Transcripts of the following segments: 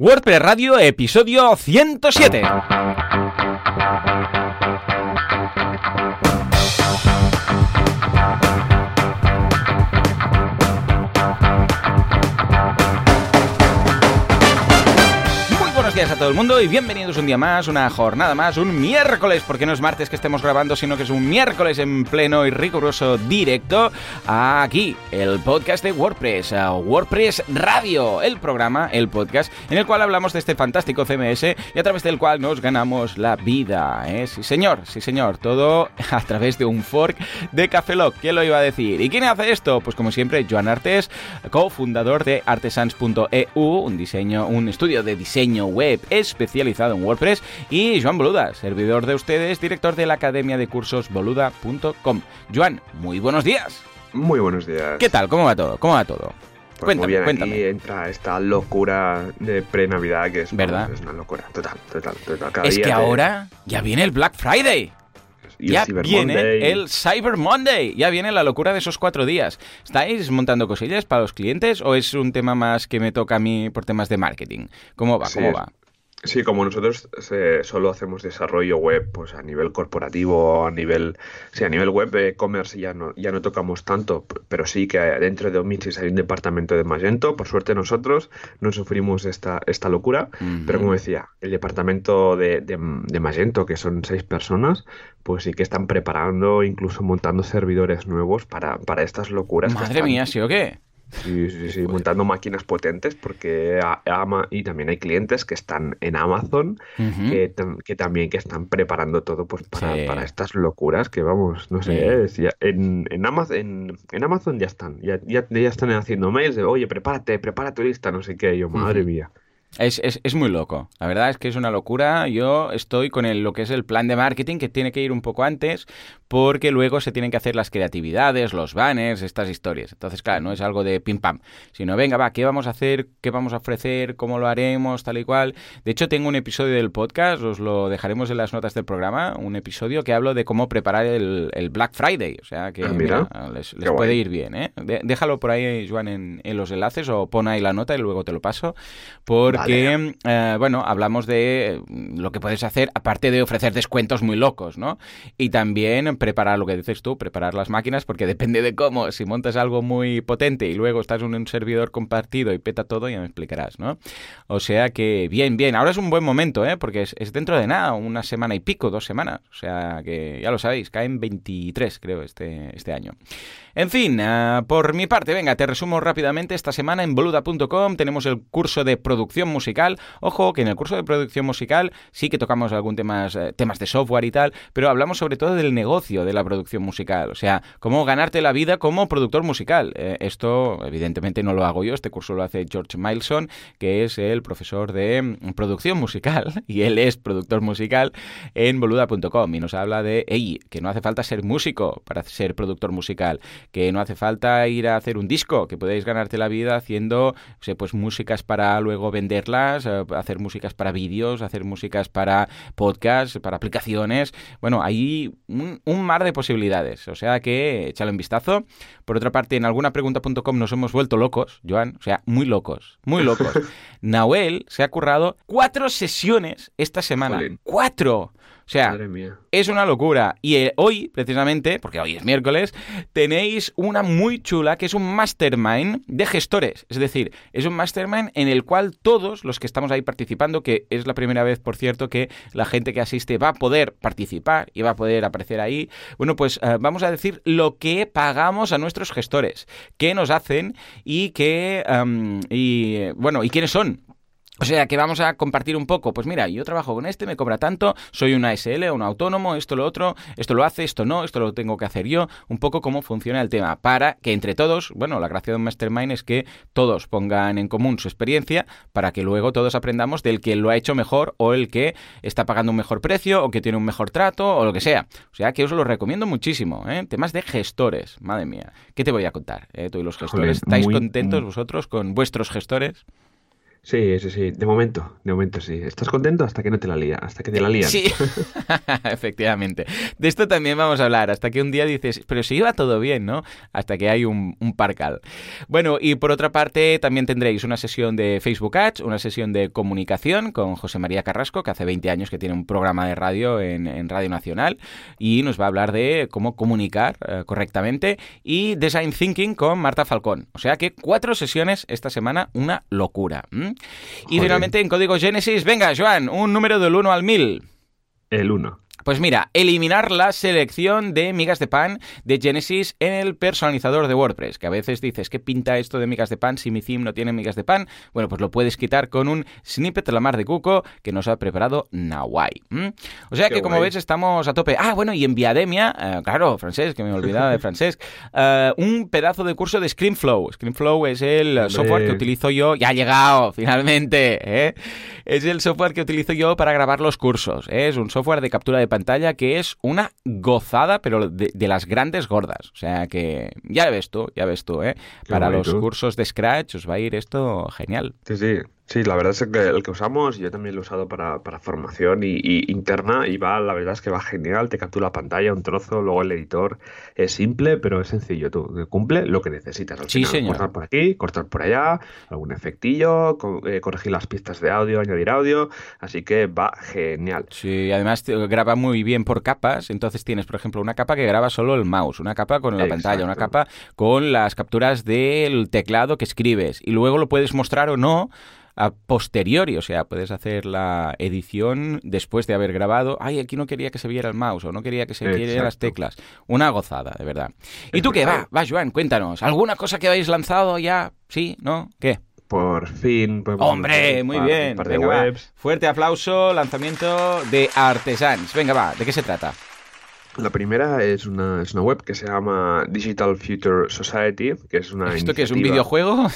WordPress Radio, episodio 107. A todo el mundo y bienvenidos un día más, una jornada más, un miércoles, porque no es martes que estemos grabando, sino que es un miércoles en pleno y riguroso directo aquí, el podcast de WordPress, WordPress Radio, el programa, el podcast, en el cual hablamos de este fantástico CMS y a través del cual nos ganamos la vida. ¿eh? Sí, señor, sí, señor, todo a través de un fork de Cafeloc. ¿Quién lo iba a decir? ¿Y quién hace esto? Pues como siempre, Joan Artes, cofundador de artesans.eu, un diseño, un estudio de diseño web especializado en WordPress, y Joan Boluda, servidor de ustedes, director de la Academia de Cursos Boluda.com. Joan, muy buenos días. Muy buenos días. ¿Qué tal? ¿Cómo va todo? ¿Cómo va todo? Pues cuéntame, muy bien, Aquí entra esta locura de pre-Navidad que es, ¿verdad? es una locura. Total, total, total. es que ahora ya viene el Black Friday ya viene el Cyber Monday, ya viene la locura de esos cuatro días. ¿Estáis montando cosillas para los clientes o es un tema más que me toca a mí por temas de marketing? ¿Cómo va? ¿Cómo va? Sí, como nosotros eh, solo hacemos desarrollo web, pues a nivel corporativo, a nivel, sí, a nivel web de e-commerce ya no, ya no tocamos tanto, pero sí que dentro de Omnichis hay un departamento de Magento. Por suerte nosotros no sufrimos esta, esta locura, pero como decía, el departamento de, de, Magento, que son seis personas, pues sí que están preparando, incluso montando servidores nuevos para, para estas locuras. Madre mía, ¿sí o qué? Sí, sí, sí, montando máquinas potentes porque ama y también hay clientes que están en Amazon que, también que están preparando todo pues para, estas locuras que vamos, no sé, en, en, Amazon, en, Amazon ya están, ya, ya, están haciendo mails de oye, prepárate, prepara tu lista, no sé qué, yo, madre mía. Es, es, es, muy loco. La verdad es que es una locura. Yo estoy con el, lo que es el plan de marketing que tiene que ir un poco antes porque luego se tienen que hacer las creatividades, los banners, estas historias. Entonces, claro, no es algo de pim pam, sino venga, va, ¿qué vamos a hacer? ¿Qué vamos a ofrecer? ¿Cómo lo haremos? Tal y cual. De hecho, tengo un episodio del podcast, os lo dejaremos en las notas del programa, un episodio que hablo de cómo preparar el, el Black Friday. O sea que ah, les, puede ir bien. ¿eh? déjalo por ahí, Joan, en, en, los enlaces o pon ahí la nota y luego te lo paso. Por que, eh, bueno, hablamos de lo que puedes hacer, aparte de ofrecer descuentos muy locos, ¿no? Y también preparar lo que dices tú, preparar las máquinas, porque depende de cómo, si montas algo muy potente y luego estás en un servidor compartido y peta todo, ya me explicarás, ¿no? O sea que, bien, bien, ahora es un buen momento, ¿eh? Porque es, es dentro de nada, una semana y pico, dos semanas, o sea que ya lo sabéis, caen 23, creo, este, este año. En fin, ah, por mi parte, venga, te resumo rápidamente. Esta semana en boluda.com tenemos el curso de producción musical. Ojo, que en el curso de producción musical sí que tocamos algún temas, eh, temas de software y tal, pero hablamos sobre todo del negocio de la producción musical. O sea, cómo ganarte la vida como productor musical. Eh, esto, evidentemente, no lo hago yo. Este curso lo hace George Mileson, que es el profesor de mm, producción musical, y él es productor musical en boluda.com. Y nos habla de, hey, que no hace falta ser músico para ser productor musical que no hace falta ir a hacer un disco, que podéis ganarte la vida haciendo pues músicas para luego venderlas, eh, hacer músicas para vídeos, hacer músicas para podcasts, para aplicaciones. Bueno, hay un, mar de posibilidades, o sea que échale un vistazo. Por otra parte, en algunapregunta.com nos hemos vuelto locos, Joan, o sea, muy locos, muy locos. Nahuel se ha currado cuatro sesiones esta semana. ¡Cuatro! O sea, es una locura. Y eh, hoy, precisamente, porque hoy es miércoles, tenéis una muy chula que es un mastermind de gestores. Es decir, es un mastermind en el cual todos los que estamos ahí participando, que es la primera vez, por cierto, que la gente que asiste va a poder participar y va a poder aparecer ahí, bueno, pues eh, vamos a decir lo que pagamos a nuestros gestores, qué nos hacen y qué, y, bueno, y quiénes son. O sea, que vamos a compartir un poco. Pues mira, yo trabajo con este, me cobra tanto, soy una SL, un autónomo, esto lo otro, esto lo hace, esto no, esto lo tengo que hacer yo. Un poco cómo funciona el tema. Para que entre todos, bueno, la gracia de un mastermind es que todos pongan en común su experiencia para que luego todos aprendamos del que lo ha hecho mejor o el que está pagando un mejor precio o que tiene un mejor trato o lo que sea. O sea, que os lo recomiendo muchísimo. ¿eh? Temas de gestores, madre mía. ¿Qué te voy a contar? Eh? Tú y los gestores. ¿Estáis contentos vosotros con vuestros gestores? Sí, sí, sí. De momento, de momento sí. ¿Estás contento hasta que no te la lía? Hasta que te la lían. Sí, efectivamente. De esto también vamos a hablar. Hasta que un día dices, pero si iba todo bien, ¿no? Hasta que hay un, un parcal. Bueno, y por otra parte, también tendréis una sesión de Facebook Ads, una sesión de comunicación con José María Carrasco, que hace 20 años que tiene un programa de radio en, en Radio Nacional y nos va a hablar de cómo comunicar eh, correctamente. Y Design Thinking con Marta Falcón. O sea que cuatro sesiones esta semana, una locura. Y Joder. finalmente en código Genesis, venga, Joan, un número del 1 al 1000. El 1. Pues mira, eliminar la selección de migas de pan de Genesis en el personalizador de WordPress, que a veces dices, ¿qué pinta esto de migas de pan si mi theme no tiene migas de pan? Bueno, pues lo puedes quitar con un snippet de la mar de cuco que nos ha preparado Nawai. O sea Qué que, como guay. ves, estamos a tope. Ah, bueno, y en Viademia, eh, claro, Francesc, que me olvidaba de Francesc, eh, un pedazo de curso de ScreenFlow. ScreenFlow es el Hombre. software que utilizo yo, ya ha llegado, finalmente, ¿eh? Es el software que utilizo yo para grabar los cursos. ¿eh? Es un software de captura de pantalla que es una gozada, pero de, de las grandes gordas. O sea que ya ves tú, ya ves tú, ¿eh? Qué Para los cursos de Scratch os va a ir esto genial. Sí, sí. Sí, la verdad es que el que usamos, yo también lo he usado para, para formación y, y interna y va, la verdad es que va genial, te captura la pantalla, un trozo, luego el editor es simple, pero es sencillo, tú cumple lo que necesitas. Al Sí, final, señor. Cortar por aquí, cortar por allá, algún efectillo, co- eh, corregir las pistas de audio, añadir audio, así que va genial. Sí, además te- graba muy bien por capas. Entonces tienes, por ejemplo, una capa que graba solo el mouse, una capa con la pantalla, una capa con las capturas del teclado que escribes. Y luego lo puedes mostrar o no a posteriori, o sea, puedes hacer la edición después de haber grabado. Ay, aquí no quería que se viera el mouse o no quería que se vieran las teclas. Una gozada, de verdad. ¿Y Es tú qué? Va, va, Joan, cuéntanos. ¿Alguna cosa que habéis lanzado ya? ¿Sí? ¿No? ¿Qué? Por fin Hombre, muy par- bien. Un par de Venga, webs. Fuerte aplauso, lanzamiento de Artesans. Venga, va, ¿de qué se trata? La primera es una, es una web que se llama Digital Future Society, que es una ¿Esto qué es un videojuego?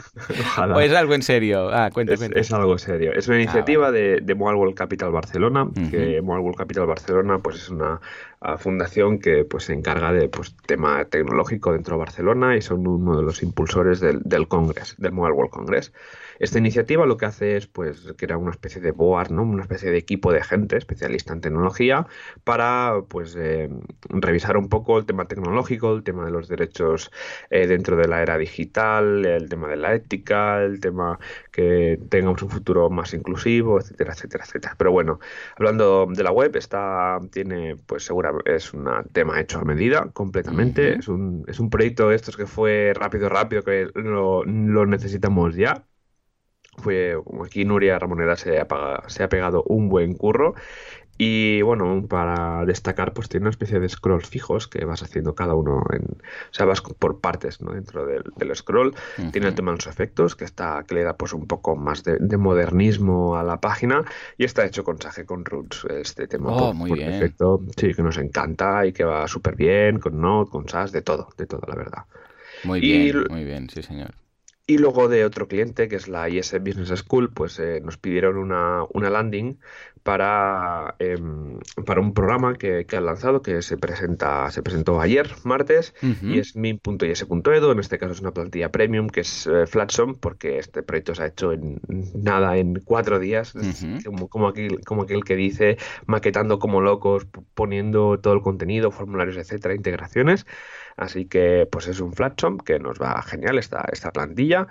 Ojalá. ¿O es algo en serio? Ah, cuenta, Es, es algo serio. Es una iniciativa de, de Mobile World Capital Barcelona, que Mobile World Capital Barcelona pues es una ah, fundación que pues se encarga de pues tema tecnológico dentro de Barcelona y son uno de los impulsores del, del Congress, del Mobile World Congress. Esta iniciativa lo que hace es pues crear una especie de board, ¿no? Una especie de equipo de gente especialista en tecnología para pues eh, revisar un poco el tema tecnológico, el tema de los derechos eh, dentro de la era digital, el tema de la ética, el tema que tengamos un futuro más inclusivo, etcétera, etcétera, etcétera. Pero bueno, hablando de la web, está, tiene, pues segura, es un tema hecho a medida completamente. Es un, es un proyecto de estos que fue rápido, rápido, que lo, lo necesitamos ya. Fue aquí Nuria Ramoneda se ha, paga- se ha pegado un buen curro. Y bueno, para destacar, pues tiene una especie de scrolls fijos que vas haciendo cada uno en. O sea, vas por partes, ¿no? Dentro del, del scroll. Tiene el tema de los efectos, que está, que le da pues un poco más de, de modernismo a la página. Y está hecho con Sage con Roots, este tema Oh, por, muy por bien. defecto. Sí, que nos encanta y que va súper bien, con Node, con SAS, de todo, de todo, la verdad. Muy y- bien, muy bien, sí, señor. Y luego de otro cliente, que es la IS Business School, pues eh, nos pidieron una, una landing para, em, para un programa que, que han lanzado, que se presenta, se presentó ayer, martes, Ujú. y es min.is.edu. En este caso es una plantilla premium que es eh, porque este proyecto se ha hecho en nada, en cuatro días, como, como, aquel, como aquel que dice, maquetando como locos, poniendo todo el contenido, formularios, etcétera, integraciones. Así que pues es un Flatsum que nos va genial esta, esta plantilla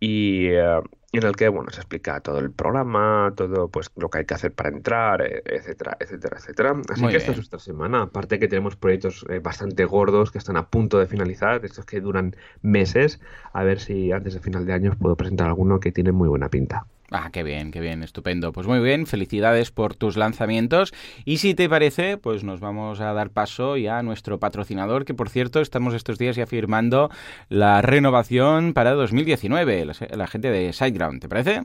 y eh, en el que bueno se explica todo el programa, todo pues lo que hay que hacer para entrar, eh, etcétera, etcétera, etcétera. Así Muy que esta es nuestra semana. Aparte que tenemos proyectos eh, bastante gordos que están a punto de finalizar, estos que duran meses. A ver si antes de final de año os puedo presentar alguno que tiene muy buena pinta. Ah, qué bien, qué bien, estupendo. Pues muy bien, felicidades por tus lanzamientos. Y si te parece, pues nos vamos a dar paso ya a nuestro patrocinador, que por cierto estamos estos días ya firmando la renovación para 2019, la, la gente de SiteGround, ¿te parece?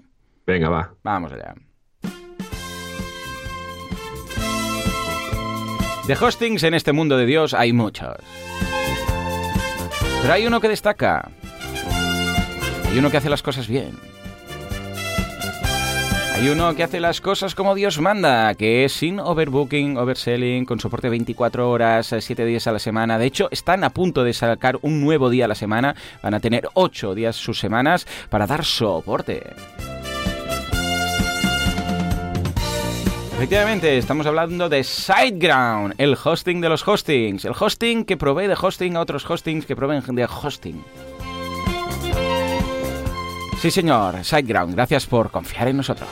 Venga, va. Vamos allá. De hostings en este mundo de Dios hay muchos. Pero hay uno que destaca. Hay uno que hace las cosas bien. Hay uno que hace las cosas como Dios manda, que es sin overbooking, overselling, con soporte 24 horas, 7 días a la semana. De hecho, están a punto de sacar un nuevo día a la semana. Van a tener 8 días sus semanas para dar soporte. Efectivamente, estamos hablando de SiteGround, el hosting de los hostings, el hosting que provee de hosting a otros hostings que proveen de hosting. Sí, señor, SiteGround, gracias por confiar en nosotros.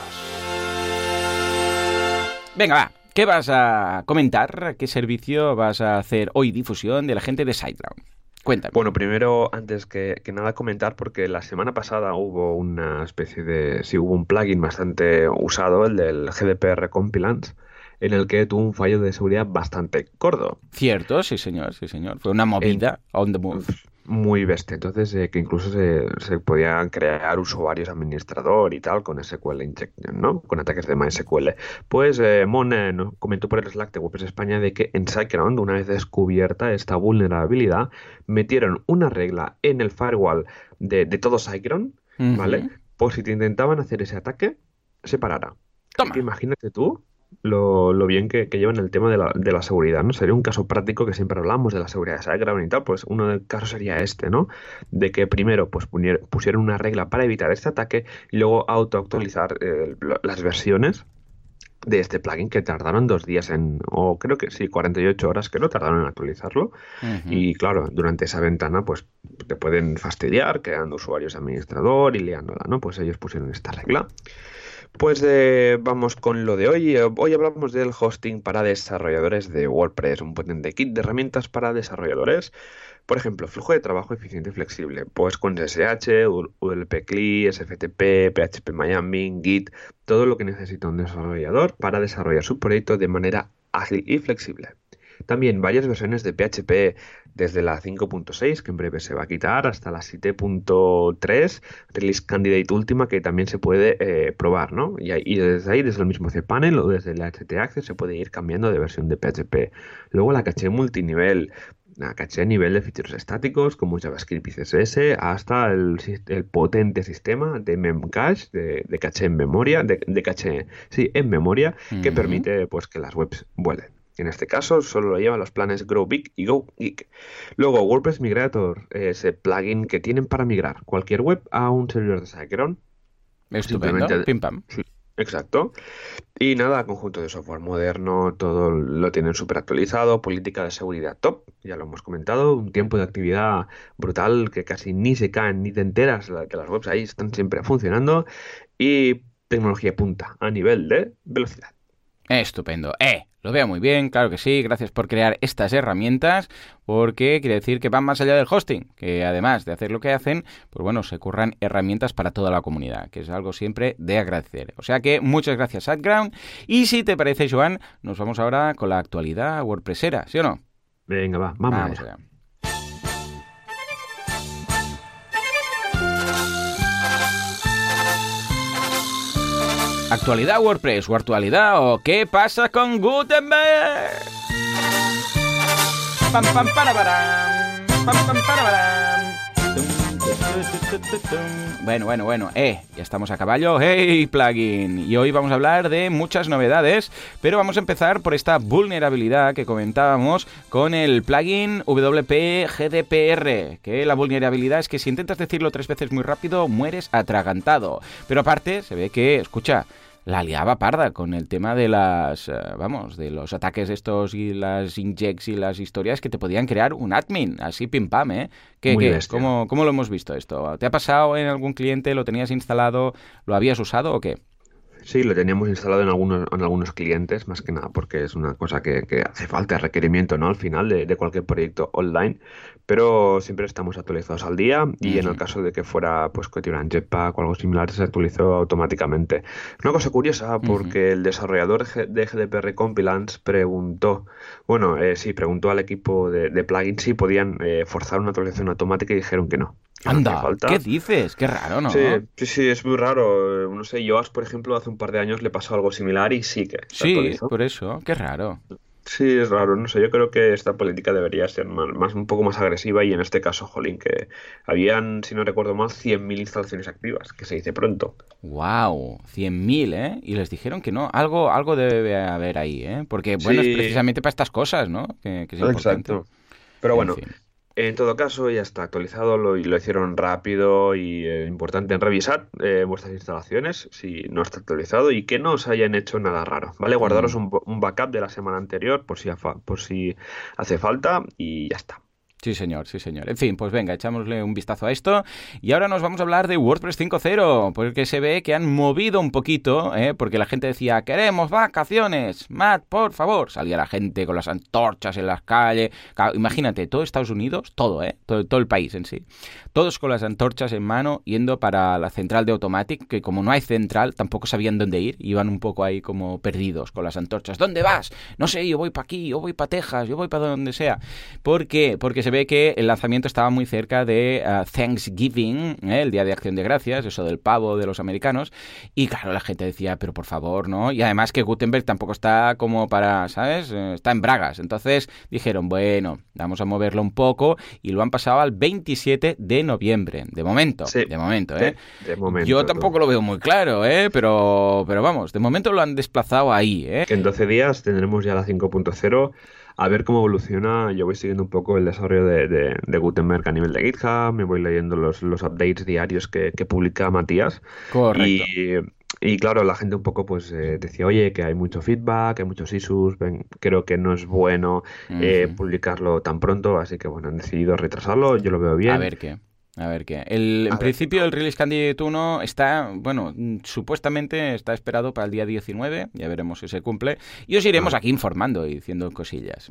Venga, va, ¿qué vas a comentar? ¿Qué servicio vas a hacer hoy difusión de la gente de SiteGround? Cuéntame. Bueno, primero, antes que, nada, comentar, porque la semana pasada hubo una especie de. Sí, hubo un plugin bastante usado, el del GDPR Compilance, en el que tuvo un fallo de seguridad bastante gordo. Cierto, sí, señor, sí, señor. Fue una movida on the move muy bestia. Entonces, eh, que incluso se, se, podían crear usuarios administrador y tal con SQL Injection, ¿no? Con ataques de MySQL. Pues eh, Mon eh, comentó por el Slack de WordPress España de que en SiteGround, una vez descubierta esta vulnerabilidad, metieron una regla en el firewall de, de todo SiteGround, ¿vale? Por si te intentaban hacer ese ataque, se parara. Toma. Imagínate tú lo, lo bien que, que, llevan el tema de la, de la, seguridad, ¿no? Sería un caso práctico que siempre hablamos de la seguridad de y tal, pues uno de los casos sería este, ¿no? De que primero pues pusieron una regla para evitar este ataque y luego autoactualizar eh, las versiones de este plugin que tardaron dos días en, o creo que sí, 48 horas que no tardaron en actualizarlo. Y claro, durante esa ventana, pues te pueden fastidiar creando usuarios administrador y liándola, ¿no? Pues ellos pusieron esta regla. Pues eh, vamos con lo de hoy. Hoy hablamos del hosting para desarrolladores de WordPress, un potente kit de herramientas para desarrolladores. Por ejemplo, flujo de trabajo eficiente y flexible, pues con SSH, ULP CLI, SFTP, PHP Miami, Git, todo lo que necesita un desarrollador para desarrollar su proyecto de manera ágil y flexible. También varias versiones de PHP desde la 5.6, que en breve se va a quitar, hasta la 7.3, Release Candidate última, que también se puede eh, probar, ¿no? Y, desde ahí, desde el mismo cPanel o desde el HT Access, se puede ir cambiando de versión de PHP. Luego la caché multinivel, la caché a nivel de ficheros estáticos como JavaScript y CSS hasta el, potente sistema de Memcache, de, de caché en memoria, de, caché, sí, en memoria, que permite pues que las webs vuelen. En este caso solo lo llevan los planes Grow Big y Go Geek. Luego WordPress Migrator, ese plugin que tienen para migrar cualquier web a un servidor de SiteGround. Estupendo, pim pam. exacto. Y nada, conjunto de software moderno, todo lo tienen súper actualizado, política de seguridad top, ya lo hemos comentado, un tiempo de actividad brutal que casi ni se caen ni te enteras que las webs ahí están siempre funcionando y tecnología punta a nivel de velocidad. Estupendo. Eh, lo veo muy bien, claro que sí. Gracias por crear estas herramientas, porque quiere decir que van más allá del hosting, que además de hacer lo que hacen, pues bueno, se curran herramientas para toda la comunidad, que es algo siempre de agradecer. O sea que muchas gracias, AdGround. Y si te parece, Joan, nos vamos ahora con la actualidad WordPressera, ¿sí o no? Venga, va, vamos, vamos allá. Actualidad WordPress o actualidad o qué pasa con Gutenberg. Bueno, bueno, bueno, eh, ya estamos a caballo. ¡Hey, plugin! Y hoy vamos a hablar de muchas novedades, pero vamos a empezar por esta vulnerabilidad que comentábamos con el plugin WP GDPR, que la vulnerabilidad es que si intentas decirlo tres veces muy rápido, mueres atragantado. Pero aparte, se ve que, escucha, la liaba parda con el tema de las, eh, vamos, de los ataques estos y las injects y las historias que te podían crear un admin, así pim pam, ¿eh? ¿Qué, qué? ¿Cómo, ¿Cómo lo hemos visto esto? ¿Te ha pasado en algún cliente? ¿Lo tenías instalado? ¿Lo habías usado o qué? Sí, lo teníamos instalado en algunos, en algunos clientes, más que nada, porque es una cosa que, que hace falta, requerimiento, ¿no? Al final de, de, cualquier proyecto online, pero siempre estamos actualizados al día y en el caso de que fuera, pues, que tuviera un Jetpack o algo similar, se actualizó automáticamente. Una cosa curiosa, porque el desarrollador de GDPR Compilance preguntó, bueno, eh, sí, preguntó al equipo de, de plugins si podían eh, forzar una actualización automática y dijeron que no. Anda, ¿qué dices? Qué raro, ¿no? Sí, sí, sí, es muy raro. No sé, Joas, por ejemplo, hace un par de años le pasó algo similar y sí que. sí, por eso, qué raro. Sí, es raro, no sé, yo creo que esta política debería ser más, un poco más agresiva y en este caso, jolín, que habían, si no recuerdo mal, 100.000 instalaciones activas, que se dice pronto. ¡Wow! 100.000, ¿eh? Y les dijeron que no, algo, algo debe haber ahí, ¿eh? Porque, bueno, es precisamente para estas cosas, ¿no? Que, es Exacto. Pero bueno, en todo caso, ya está actualizado, lo, lo hicieron rápido y eh, importante en revisar eh, vuestras instalaciones si no está actualizado y que no os hayan hecho nada raro, ¿vale? Guardaros mm. un, un backup de la semana anterior por si, por si hace falta y ya está. Sí, señor, sí, señor. En fin, pues venga, echámosle un vistazo a esto. Y ahora nos vamos a hablar de WordPress 5.0, porque se ve que han movido un poquito, ¿eh? porque la gente decía, queremos vacaciones, Matt, por favor. Salía la gente con las antorchas en las calles. Imagínate, todo Estados Unidos, todo, ¿eh? Todo, el país en sí. Todos con las antorchas en mano, yendo para la central de Automatic, que como no hay central, tampoco sabían dónde ir. Iban un poco ahí como perdidos con las antorchas. ¿Dónde vas? No sé, yo voy para aquí, yo voy para Texas, yo voy para donde sea. ¿Por qué? Porque se ve que el lanzamiento estaba muy cerca de uh, Thanksgiving, ¿eh? el Día de Acción de Gracias, eso del pavo de los americanos, y claro, la gente decía, pero por favor, ¿no? Y además que Gutenberg tampoco está como para, ¿sabes? Eh, está en bragas. Entonces dijeron, bueno, vamos a moverlo un poco y lo han pasado al 27 de noviembre, de momento, de momento, ¿eh? De, momento, Yo tampoco lo veo muy claro, ¿eh? Pero, pero vamos, de momento lo han desplazado ahí, ¿eh? En 12 días tendremos ya la 5.0 a ver cómo evoluciona. Yo voy siguiendo un poco el desarrollo de, Gutenberg a nivel de GitHub, me voy leyendo los, los updates diarios que, publica Matías. Correcto. Y, claro, la gente un poco pues eh, decía, oye, que hay mucho feedback, hay muchos issues, creo que no es bueno eh, publicarlo tan pronto, así que bueno, han decidido retrasarlo, yo lo veo bien. A ver qué. A ver qué. El, en principio, el Release Candidate 1 está, bueno, supuestamente está esperado para el día 19. Ya veremos si se cumple. Y os iremos aquí informando y diciendo cosillas.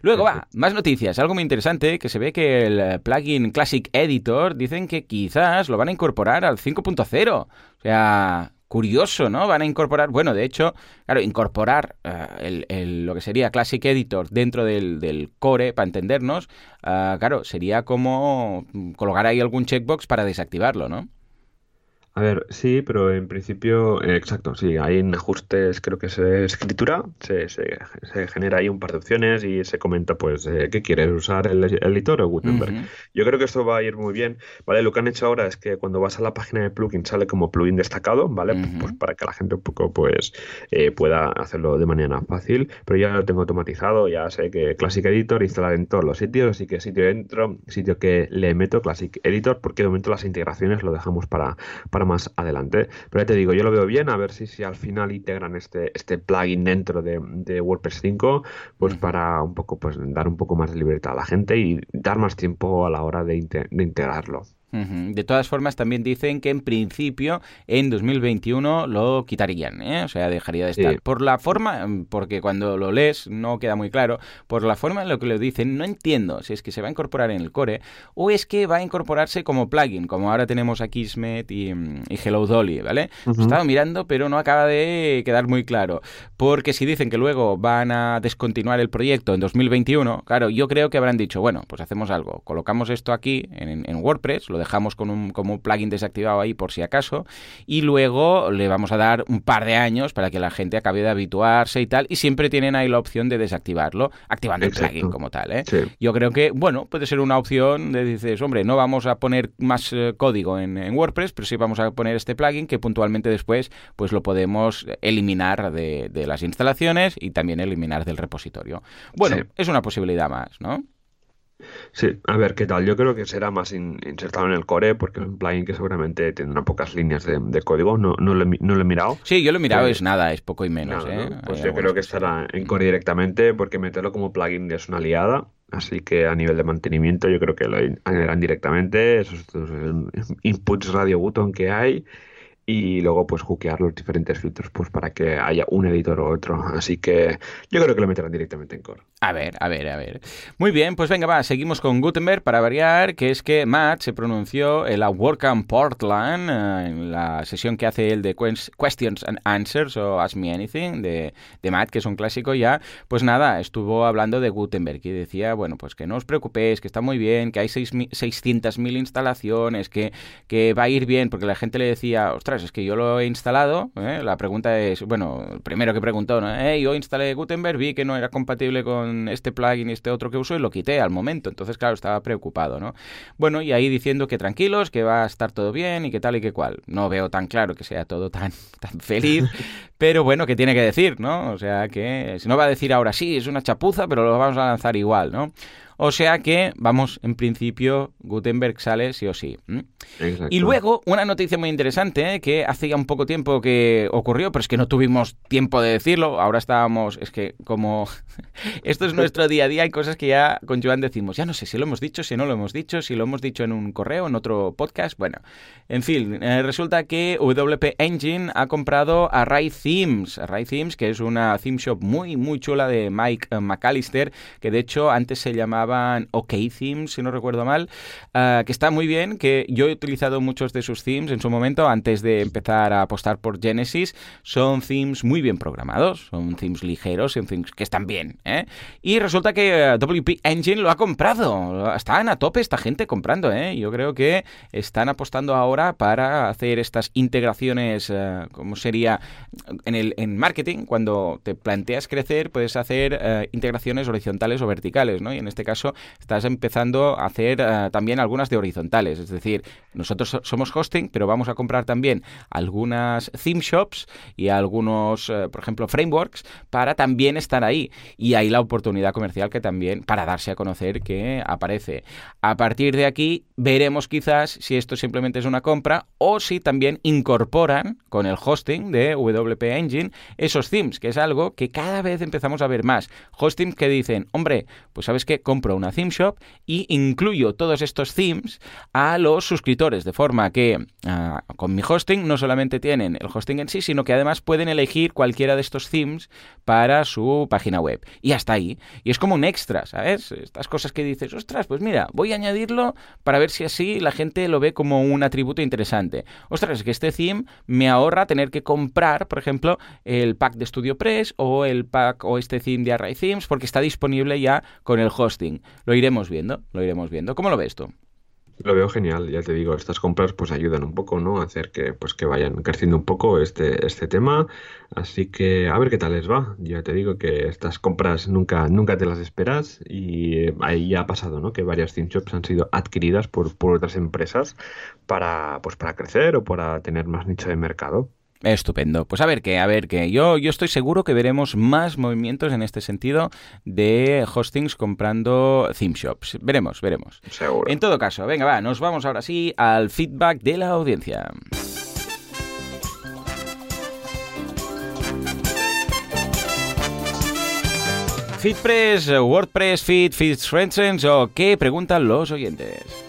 Luego va, más noticias. Algo muy interesante: que se ve que el plugin Classic Editor dicen que quizás lo van a incorporar al 5.0. O sea, curioso, ¿no? Van a incorporar, bueno, de hecho, claro, incorporar eh, el, lo que sería Classic Editor dentro del, core, para entendernos, eh, claro, sería como colocar ahí algún checkbox para desactivarlo, ¿no? A ver, sí, pero en principio, eh, exacto, sí, hay en ajustes, creo que es escritura, se, se, genera ahí un par de opciones y se comenta, pues, eh, ¿qué quieres usar el, editor o Gutenberg? Yo creo que esto va a ir muy bien, ¿vale? Lo que han hecho ahora es que cuando vas a la página de plugin sale como plugin destacado, ¿vale? Pues para que la gente un poco, pues, eh, pueda hacerlo de manera fácil, pero ya lo tengo automatizado, ya sé que Classic Editor instalar en todos los sitios, así que sitio dentro, sitio que le meto Classic Editor, porque de momento las integraciones lo dejamos para, para más adelante. Pero ya te digo, yo lo veo bien, a ver si, si al final integran este, este plugin dentro de, de WordPress 5, pues para un poco, pues dar un poco más de libertad a la gente y dar más tiempo a la hora de, de integrarlo. De todas formas, también dicen que en principio en 2021 lo quitarían, ¿eh? o sea, dejaría de estar. Por la forma, porque cuando lo lees no queda muy claro, por la forma en lo que lo dicen, no entiendo si es que se va a incorporar en el core o es que va a incorporarse como plugin, como ahora tenemos aquí Smet y, mm, Hello Dolly, ¿vale? He estado mirando, pero no acaba de quedar muy claro. Porque si dicen que luego van a descontinuar el proyecto en 2021, claro, yo creo que habrán dicho, bueno, pues hacemos algo, colocamos esto aquí en, en WordPress, lo dejamos con un, como un plugin desactivado ahí por si acaso, y luego le vamos a dar un par de años para que la gente acabe de habituarse y tal, y siempre tienen ahí la opción de desactivarlo, activando el plugin como tal. ¿eh? Yo creo que, bueno, puede ser una opción de dices, hombre, no vamos a poner más eh, código en, WordPress, pero sí vamos a poner este plugin que puntualmente después pues lo podemos eliminar de, de las instalaciones y también eliminar del repositorio. Bueno, es una posibilidad más, ¿no? Sí, a ver qué tal. Yo creo que será más insertado en el core porque es un plugin que seguramente tendrá pocas líneas de, código. No, no, lo, he mirado. Sí, yo lo he mirado, es nada, es poco y menos. ¿eh? Pues yo creo que estará en core directamente porque meterlo como plugin es una liada. Así que a nivel de mantenimiento yo creo que lo añadirán directamente. Esos, inputs radio button que hay y luego pues hookear los diferentes filtros pues para que haya un editor o otro. Así que yo creo que lo meterán directamente en core. A ver, a ver, a ver. Muy bien, pues venga, va, seguimos con Gutenberg para variar, que es que Matt se pronunció en la WordCamp Portland, eh, en la sesión que hace él de Questions and Answers o Ask Me Anything, de, de Matt, que es un clásico ya. Pues nada, estuvo hablando de Gutenberg y decía, bueno, pues que no os preocupéis, que está muy bien, que hay 600.000 instalaciones, que, que va a ir bien, porque la gente le decía, ostras, es que yo lo he instalado. ¿eh? La pregunta es, bueno, primero que preguntó, ¿no? Hey, yo instalé Gutenberg, vi que no era compatible con este plugin y este otro que uso y lo quité al momento. Entonces, claro, estaba preocupado, ¿no? Bueno, y ahí diciendo que tranquilos, que va a estar todo bien y que tal y que cual. No veo tan claro que sea todo tan, tan feliz, pero bueno, que tiene que decir, ¿no? O sea, que si no va a decir ahora sí, es una chapuza, pero lo vamos a lanzar igual, ¿no? O sea que, vamos, en principio, Gutenberg sale sí o sí. Y luego, una noticia muy interesante, ¿eh? que hace ya un poco tiempo que ocurrió, pero es que no tuvimos tiempo de decirlo. Ahora estábamos, es que como esto es nuestro día a día, hay cosas que ya con Joan decimos, ya no sé si lo hemos dicho, si no lo hemos dicho, si lo hemos dicho en un correo, en otro podcast. Bueno, en fin, eh, resulta que WP Engine ha comprado Array Themes. Array Themes, que es una theme shop muy, muy chula de Mike eh, McAllister, que de hecho antes se llamaba OK Themes, si no recuerdo mal, ah, que está muy bien, que yo he utilizado muchos de sus themes en su momento antes de empezar a apostar por Genesis. Son themes muy bien programados, son themes ligeros, son themes que están bien. ¿eh? Y resulta que eh, WP Engine lo ha comprado. Están a tope esta gente comprando. ¿eh? Yo creo que están apostando ahora para hacer estas integraciones, como sería en, el, en marketing, cuando te planteas crecer, puedes hacer integraciones horizontales o verticales, ¿no? Y en este caso estás empezando a hacer eh, también algunas de horizontales. Es decir, nosotros somos hosting, pero vamos a comprar también algunas theme shops y algunos, eh, por ejemplo, frameworks para también estar ahí. Y ahí la oportunidad comercial que también, para darse a conocer, que aparece. A partir de aquí, veremos quizás si esto simplemente es una compra o si también incorporan con el hosting de WP Engine esos themes, que es algo que cada vez empezamos a ver más. Hostings que dicen, hombre, pues sabes que compro una theme shop y incluyo todos estos themes a los suscriptores, de forma que ah, con mi hosting no solamente tienen el hosting en sí, sino que además pueden elegir cualquiera de estos themes para su página web. Y hasta ahí. Y es como un extra, ¿sabes? Estas cosas que dices, ostras, pues mira, voy a añadirlo para ver si así la gente lo ve como un atributo interesante. Ostras, es que este theme me ahorra tener que comprar, por ejemplo, el pack de StudioPress o el pack o este theme de Array Themes porque está disponible ya con el hosting. Lo iremos viendo, lo iremos viendo. ¿Cómo lo ves tú? Lo veo genial, ya te digo, estas compras pues ayudan un poco, ¿no? A hacer que pues que vayan creciendo un poco este, este tema. Así que a ver qué tal les va. Ya te digo que estas compras nunca, nunca te las esperas y ahí ya ha pasado, ¿no? Que varias theme shops han sido adquiridas por, por otras empresas para, pues para crecer o para tener más nicho de mercado. Estupendo. Pues a ver qué, a ver qué. Yo, yo estoy seguro que veremos más movimientos en este sentido de hostings comprando theme shops. Veremos, veremos. Seguro. En todo caso, venga, va, nos vamos ahora sí al feedback de la audiencia. FeedPress, WordPress, Feed, FeedFriends o qué preguntan los oyentes.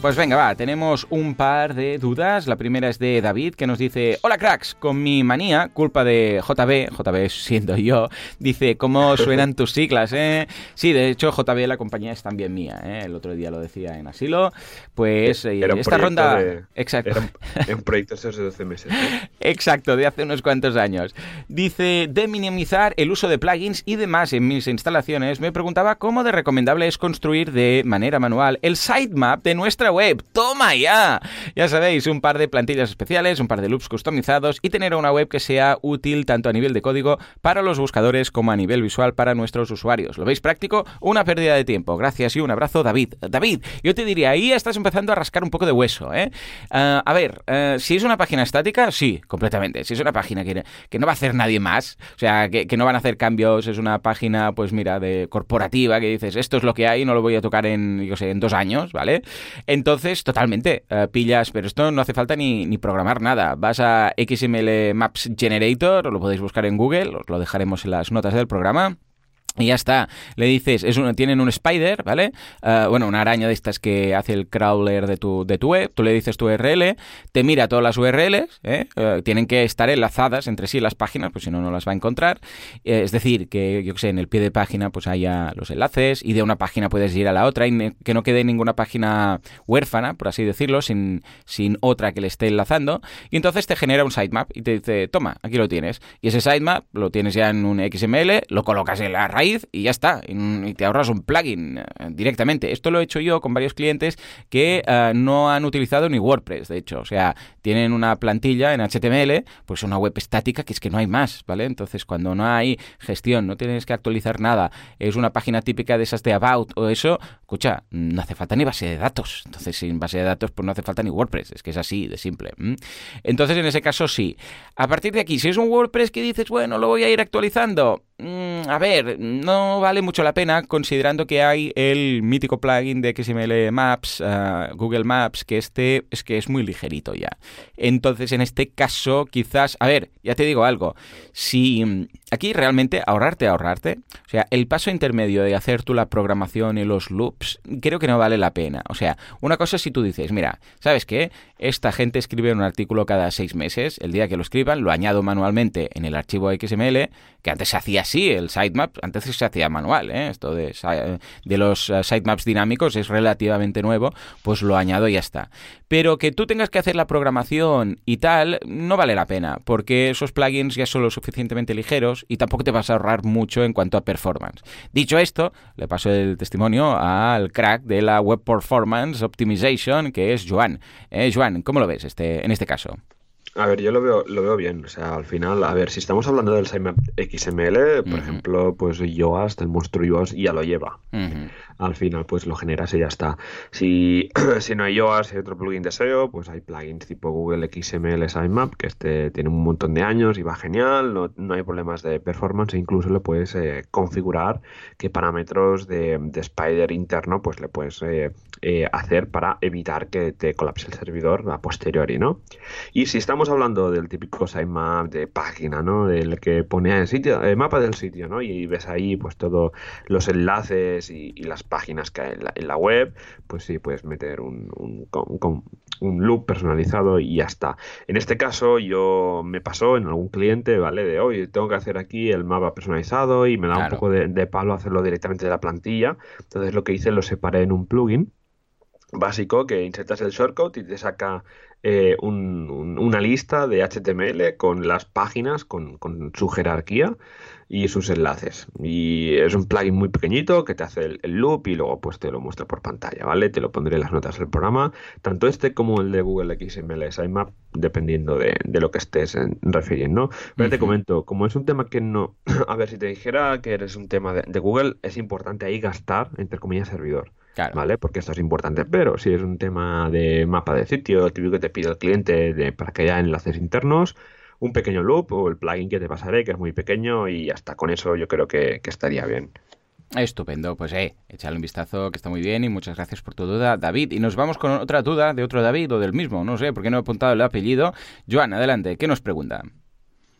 Pues venga, va, tenemos un par de dudas. La primera es de David, que nos dice, hola cracks, con mi manía, culpa de JB, JB siendo yo, dice, ¿cómo suenan tus siglas? Eh? Sí, de hecho, JB, la compañía es también mía, ¿eh? el otro día lo decía en asilo. Pues eh, esta ronda... Exacto. Era un, proyecto de 12 meses. Exacto, de hace unos cuantos años. Dice, de minimizar el uso de plugins y demás en mis instalaciones, me preguntaba cómo de recomendable es construir de manera manual el sitemap de nuestra web. ¡Toma ya! Ya sabéis, un par de plantillas especiales, un par de loops customizados y tener una web que sea útil tanto a nivel de código para los buscadores como a nivel visual para nuestros usuarios. ¿Lo veis práctico? Una pérdida de tiempo. Gracias y un abrazo, David. David, yo te diría, ahí estás empezando a rascar un poco de hueso, ¿eh? Ah, a ver, eh, si es una página estática, sí, completamente. Si es una página que, no va a hacer nadie más, o sea, que, que no van a hacer cambios, es una página, pues mira, de corporativa que dices, esto es lo que hay, no lo voy a tocar en, yo sé, en dos años ¿vale? Entonces, totalmente, eh, pillas, pero esto no hace falta ni, programar nada. Vas a XML Maps Generator, lo podéis buscar en Google, os lo dejaremos en las notas del programa Y ya está. Le dices, es uno, tienen un spider, ¿vale? Uh, bueno, una araña de estas que hace el crawler de tu, de tu web. Tú le dices tu URL, te mira todas las URLs, ¿eh? Uh, tienen que estar enlazadas entre sí las páginas, pues si no, no las va a encontrar. Eh, es decir, que yo que sé, en el pie de página pues haya los enlaces y de una página puedes ir a la otra y que no quede ninguna página huérfana, por así decirlo, sin, sin otra que le esté enlazando. Y entonces te genera un sitemap y te dice, toma, aquí lo tienes. Y ese sitemap lo tienes ya en un XML, lo colocas en la raíz y ya está. Y te ahorras un plugin eh, directamente. Esto lo he hecho yo con varios clientes que uh, no han utilizado ni WordPress, de hecho. O sea, tienen una plantilla en HTML, pues una web estática que es que no hay más, ¿vale? Entonces, cuando no hay gestión, no tienes que actualizar nada, es una página típica de esas de About o eso, escucha, no hace falta ni base de datos. Entonces, sin base de datos, pues no hace falta ni WordPress. Es que es así de simple. Entonces, en ese caso, sí. A partir de aquí, si es un WordPress que dices, bueno, lo voy a ir actualizando, a ver, no vale mucho la pena considerando que hay el mítico plugin de XML Maps, uh, Google Maps, que este es que es muy ligerito ya. Entonces, en este caso, quizás, a ver, ya te digo algo, si mm, aquí realmente ahorrarte, ahorrarte, o sea, el paso intermedio de hacer tú la programación y los loops, creo que no vale la pena. O sea, una cosa es si tú dices, mira, ¿sabes qué? Esta gente escribe un artículo cada seis meses, el día que lo escriban, lo añado manualmente en el archivo XML, que antes se hacía así, el sitemap, antes se hacía manual, ¿eh? esto de, de los uh, sitemaps dinámicos es relativamente nuevo, pues lo añado y ya está. Pero que tú tengas que hacer la programación y tal, no vale la pena, porque esos plugins ya son lo suficientemente ligeros y tampoco te vas a ahorrar mucho en cuanto a performance. Dicho esto, le paso el testimonio al crack de la Web Performance Optimization, que es Joan. Eh, Joan, ¿cómo lo ves este, en este caso? A ver, yo lo veo, lo veo bien. O sea, al final, a ver, si estamos hablando del XML, por ejemplo, pues Yoast, el monstruo Yoast ya lo lleva. Al final, pues lo generas y ya está. Si, si no hay Yoast, hay otro plugin de SEO, pues hay plugins tipo Google XML Sitemap, que este tiene un montón de años y va genial, no, hay problemas de performance, e incluso le puedes eh, configurar qué parámetros de, de, Spider interno, pues le puedes eh, eh, hacer para evitar que te colapse el servidor a posteriori, ¿no? Y si estamos hablando del típico sitemap de página, ¿no? Del que pone el sitio, el mapa del sitio, ¿no? Y ves ahí pues todos los enlaces y, las páginas que hay en la, web, pues sí, puedes meter un, un, loop personalizado y ya está. En este caso yo me pasó en algún cliente, ¿vale? De hoy tengo que hacer aquí el mapa personalizado y me da un poco de, de palo hacerlo directamente de la plantilla. Entonces lo que hice lo separé en un plugin básico que insertas el shortcode y te saca eh, una lista de HTML con las páginas, con, su jerarquía y sus enlaces. Y es un plugin muy pequeñito que te hace el, loop y luego pues te lo muestra por pantalla, ¿vale? Te lo pondré en las notas del programa, tanto este como el de Google XML Sitemap, dependiendo de, lo que estés refiriendo. Pero te comento, como es un tema que no... A ver, si te dijera que eres un tema de Google, es importante ahí gastar, entre comillas, servidor. ¿Vale? Porque esto es importante. Pero si es un tema de mapa de sitio, el típico que te pide el cliente de, para que haya enlaces internos, un pequeño loop o el plugin que te pasaré, que es muy pequeño, y hasta con eso yo creo que, estaría bien. Estupendo, pues eh, échale un vistazo que está muy bien y muchas gracias por tu duda, David. Y nos vamos con otra duda de otro David o del mismo, no sé, porque no he apuntado el apellido. Joan, adelante, ¿qué nos pregunta?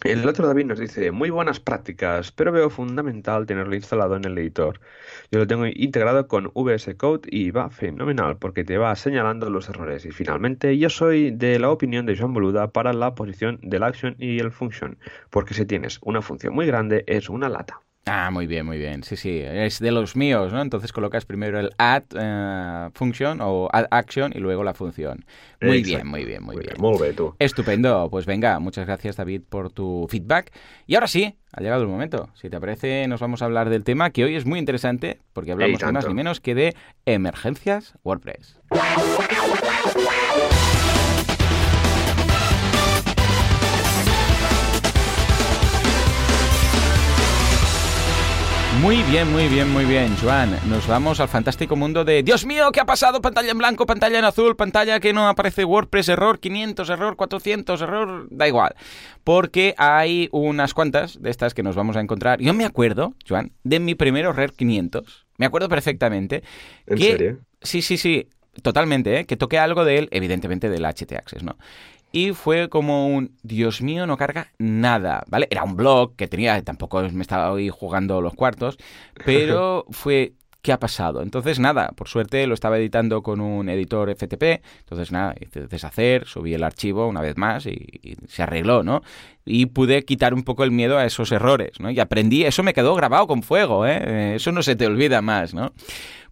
El otro David nos dice, muy buenas prácticas, pero veo fundamental tenerlo instalado en el editor. Yo lo tengo integrado con VS Code y va fenomenal porque te va señalando los errores. Y finalmente, yo soy de la opinión de Joan Boluda para la posición del action y el function, porque si tienes una función muy grande es una lata. Ah, muy bien, muy bien. Sí, sí, es de los míos, ¿no? Entonces colocas primero el add eh, function o add action y luego la función. Muy bien, muy bien, muy, bien. Muy bien, tú. Estupendo. Pues venga, muchas gracias David por tu feedback. Y ahora sí, ha llegado el momento. Si te parece, nos vamos a hablar del tema que hoy es muy interesante porque hablamos ni más ni menos que de emergencias WordPress. Muy bien, muy bien, muy bien, Joan. Nos vamos al fantástico mundo de Dios mío, ¿qué ha pasado? Pantalla en blanco, pantalla en azul, pantalla que no aparece WordPress, error 500, error 400, error, da igual. Porque hay unas cuantas de estas que nos vamos a encontrar. Yo me acuerdo, Joan, de mi primer error 500. Me acuerdo perfectamente. ¿En serio? Sí, sí, sí, totalmente, ¿eh? que toqué algo de él, evidentemente del HT Access, ¿no? Y fue como un, Dios mío, no carga nada, ¿vale? Era un blog que tenía, tampoco me estaba hoy jugando los cuartos, pero fue ¿qué ha pasado? Entonces, nada, por suerte lo estaba editando con un editor FTP, entonces nada, hice deshacer, subí el archivo una vez más y, se arregló, ¿no? Y pude quitar un poco el miedo a esos errores, ¿no? Y aprendí, eso me quedó grabado con fuego, ¿eh? Eso no se te olvida más, ¿no?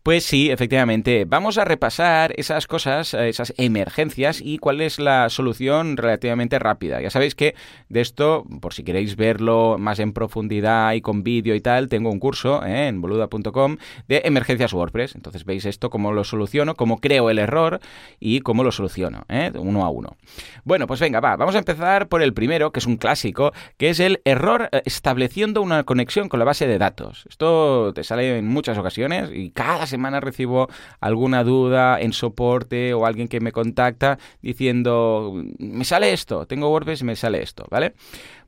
Pues sí, efectivamente. Vamos a repasar esas cosas, eh, esas emergencias y cuál es la solución relativamente rápida. Ya sabéis que de esto, por si queréis verlo más en profundidad y con vídeo y tal, tengo un curso eh, en boluda.com de emergencias WordPress. Entonces veis esto, cómo lo soluciono, cómo creo el error y cómo lo soluciono, eh, uno a uno. Bueno, pues venga, va. Vamos a empezar por el primero, que es un clásico, que es el error estableciendo una conexión con la base de datos. Esto te sale en muchas ocasiones y cada semana recibo alguna duda en soporte o alguien que me contacta diciendo, me sale esto, tengo WordPress y me sale esto, ¿vale?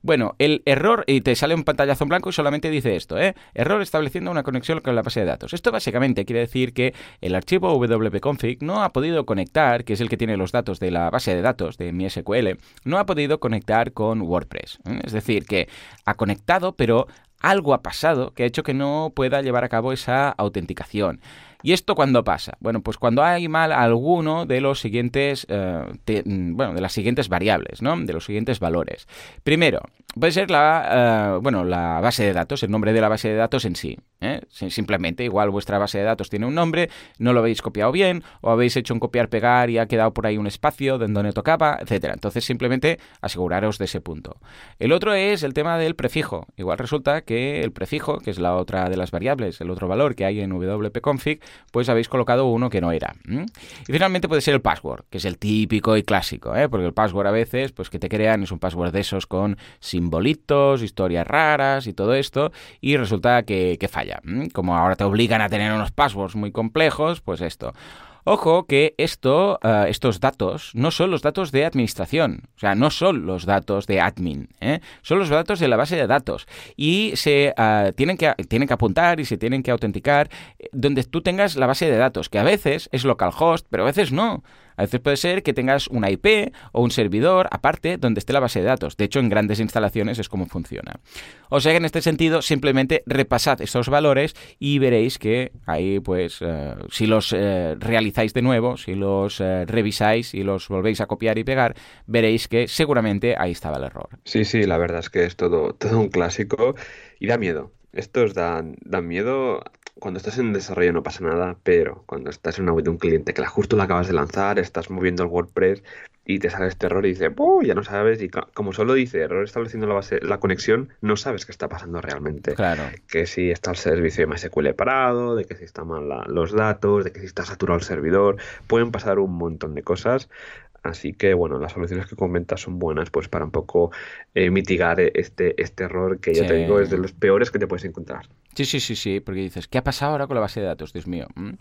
Bueno, el error, y te sale un pantallazo en blanco y solamente dice esto, ¿eh? Error estableciendo una conexión con la base de datos. Esto básicamente quiere decir que el archivo wp-config no ha podido conectar, que es el que tiene los datos de la base de datos de mi SQL, no ha podido conectar con WordPress. ¿eh? Es decir, que ha conectado, pero algo ha pasado que ha hecho que no pueda llevar a cabo esa autenticación. ¿Y esto cuándo pasa? Bueno, pues cuando hay mal alguno de los siguientes, eh, mm, bueno, de las siguientes variables, ¿no? De los siguientes valores. Primero, puede ser la, eh, bueno, la base de datos, el nombre de la base de datos en sí. ¿eh? Simplemente, igual vuestra base de datos tiene un nombre, no lo habéis copiado bien, o habéis hecho un copiar-pegar y ha quedado por ahí un espacio donde tocaba, etcétera. Entonces, simplemente aseguraros de ese punto. El otro es el tema del prefijo. Igual resulta que el prefijo, que es la otra de las variables, el otro valor que hay en wp-config, pues habéis colocado uno que no era. Y finalmente puede ser el password, que es el típico y clásico, ¿eh? porque el password a veces, pues que te crean es un password de esos con simbolitos, historias raras y todo esto, y resulta que, falla. Como ahora te obligan a tener unos passwords muy complejos, pues esto. Ojo que esto, eh, estos datos no son los datos de administración, o sea, no son los datos de admin, ¿eh? son los datos de la base de datos y se eh, tienen, que, tienen que apuntar y se tienen que autenticar donde tú tengas la base de datos, que a veces es localhost, pero a veces no. A veces puede ser que tengas una IP o un servidor aparte donde esté la base de datos. De hecho, en grandes instalaciones es como funciona. O sea que en este sentido, simplemente repasad estos valores y veréis que ahí, pues, eh, si los eh, realizáis de nuevo, si los eh, revisáis y los volvéis a copiar y pegar, veréis que seguramente ahí estaba el error. Sí, sí, la verdad es que es todo, todo un clásico y da miedo. Estos dan, dan miedo cuando estás en desarrollo no pasa nada, pero cuando estás en una web de un cliente que la justo la acabas de lanzar, estás moviendo el WordPress y te sale este error y dices, ¡oh! Ya no sabes. Y como solo dice error estableciendo la base, la conexión, no sabes qué está pasando realmente. Claro. Que si está el servicio de MySQL parado, de que si están mal los datos, de que si está saturado el servidor. Pueden pasar un montón de cosas. Así que bueno, las soluciones que comentas son buenas pues para un poco eh, mitigar este, este error que ya te digo es de los peores que te puedes encontrar. Sí, sí, sí, sí, porque dices, ¿qué ha pasado ahora con la base de datos? Dios mío. Mm.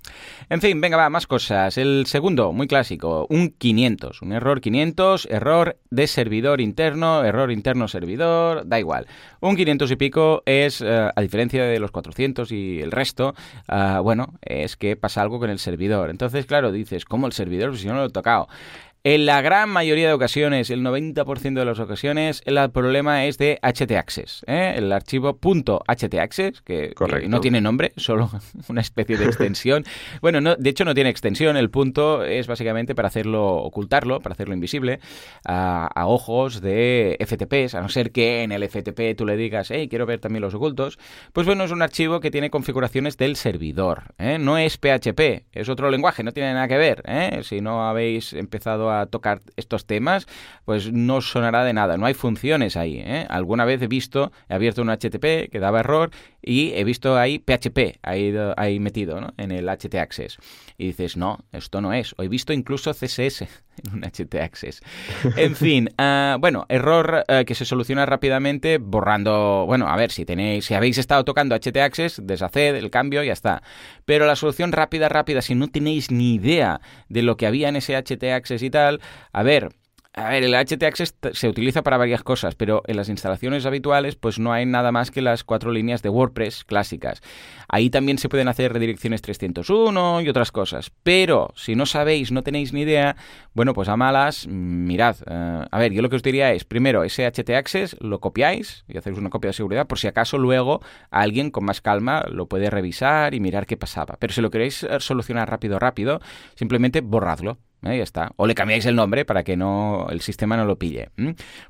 En fin, venga, va, más cosas. El segundo, muy clásico, un 500, un error 500, error de servidor interno, error interno servidor, da igual. Un 500 y pico es, eh, a diferencia de los 400 y el resto, ah, bueno, es que pasa algo con el servidor. Entonces, claro, dices, ¿cómo el servidor? Pues si yo no lo he tocado. En la gran mayoría de ocasiones, el 90% de las ocasiones, el problema es de htaccess, ¿eh? el archivo .htaccess, que, que, no tiene nombre, solo una especie de extensión. bueno, no, de hecho no tiene extensión, el punto es básicamente para hacerlo, ocultarlo, para hacerlo invisible a, ojos de FTPs, a no ser que en el FTP tú le digas, hey, quiero ver también los ocultos. Pues bueno, es un archivo que tiene configuraciones del servidor, ¿eh? no es PHP, es otro lenguaje, no tiene nada que ver. ¿eh? Si no habéis empezado a tocar estos temas, pues no sonará de nada. No hay funciones ahí. ¿eh? Alguna vez he visto, he abierto un HTTP que daba error y he visto ahí PHP ahí, ahí metido ¿no? en el htaccess. Y dices, no, esto no es. O he visto incluso CSS en un htaccess. En fin, uh, bueno, error uh, que se soluciona rápidamente borrando, bueno, a ver, si tenéis, si habéis estado tocando htaccess, deshaced el cambio y ya está. Pero la solución rápida, rápida, si no tenéis ni idea de lo que había en ese htaccess y tal, a ver, A ver, el htaccess se utiliza para varias cosas, pero en las instalaciones habituales pues no hay nada más que las cuatro líneas de WordPress clásicas. Ahí también se pueden hacer redirecciones 301 y otras cosas. Pero si no sabéis, no tenéis ni idea, bueno, pues a malas, mirad. Eh, a ver, yo lo que os diría es, primero, ese htaccess lo copiáis y hacéis una copia de seguridad por si acaso luego alguien con más calma lo puede revisar y mirar qué pasaba. Pero si lo queréis eh, solucionar rápido, rápido, simplemente borradlo. Ahí está. O le cambiáis el nombre para que no el sistema no lo pille.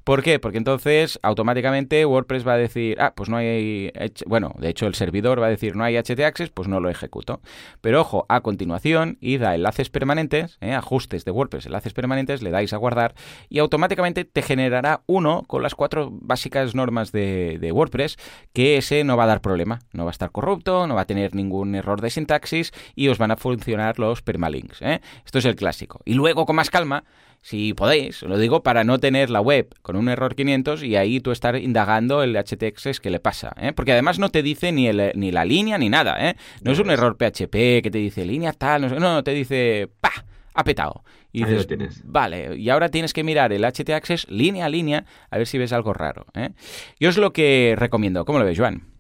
¿Por qué? Porque entonces automáticamente WordPress va a decir, ah, pues no hay, bueno, de hecho el servidor va a decir no hay htaccess, pues no lo ejecuto. Pero ojo, a continuación id a enlaces permanentes, ¿eh? ajustes de WordPress, enlaces permanentes, le dais a guardar y automáticamente te generará uno con las cuatro básicas normas de, de WordPress que ese no va a dar problema, no va a estar corrupto, no va a tener ningún error de sintaxis y os van a funcionar los permalinks. ¿eh? Esto es el clásico. Y luego, con más calma, si podéis, lo digo para no tener la web con un error 500 y ahí tú estar indagando el HTXS que le pasa. ¿eh? Porque además no te dice ni, el, ni la línea ni nada. ¿eh? No es un error PHP que te dice línea tal, no, no, te dice ¡pa! Ha petado. Y dices, tienes. vale, y ahora tienes que mirar el HT línea a línea a ver si ves algo raro. ¿eh? Yo es lo que recomiendo. ¿Cómo lo ves, Joan?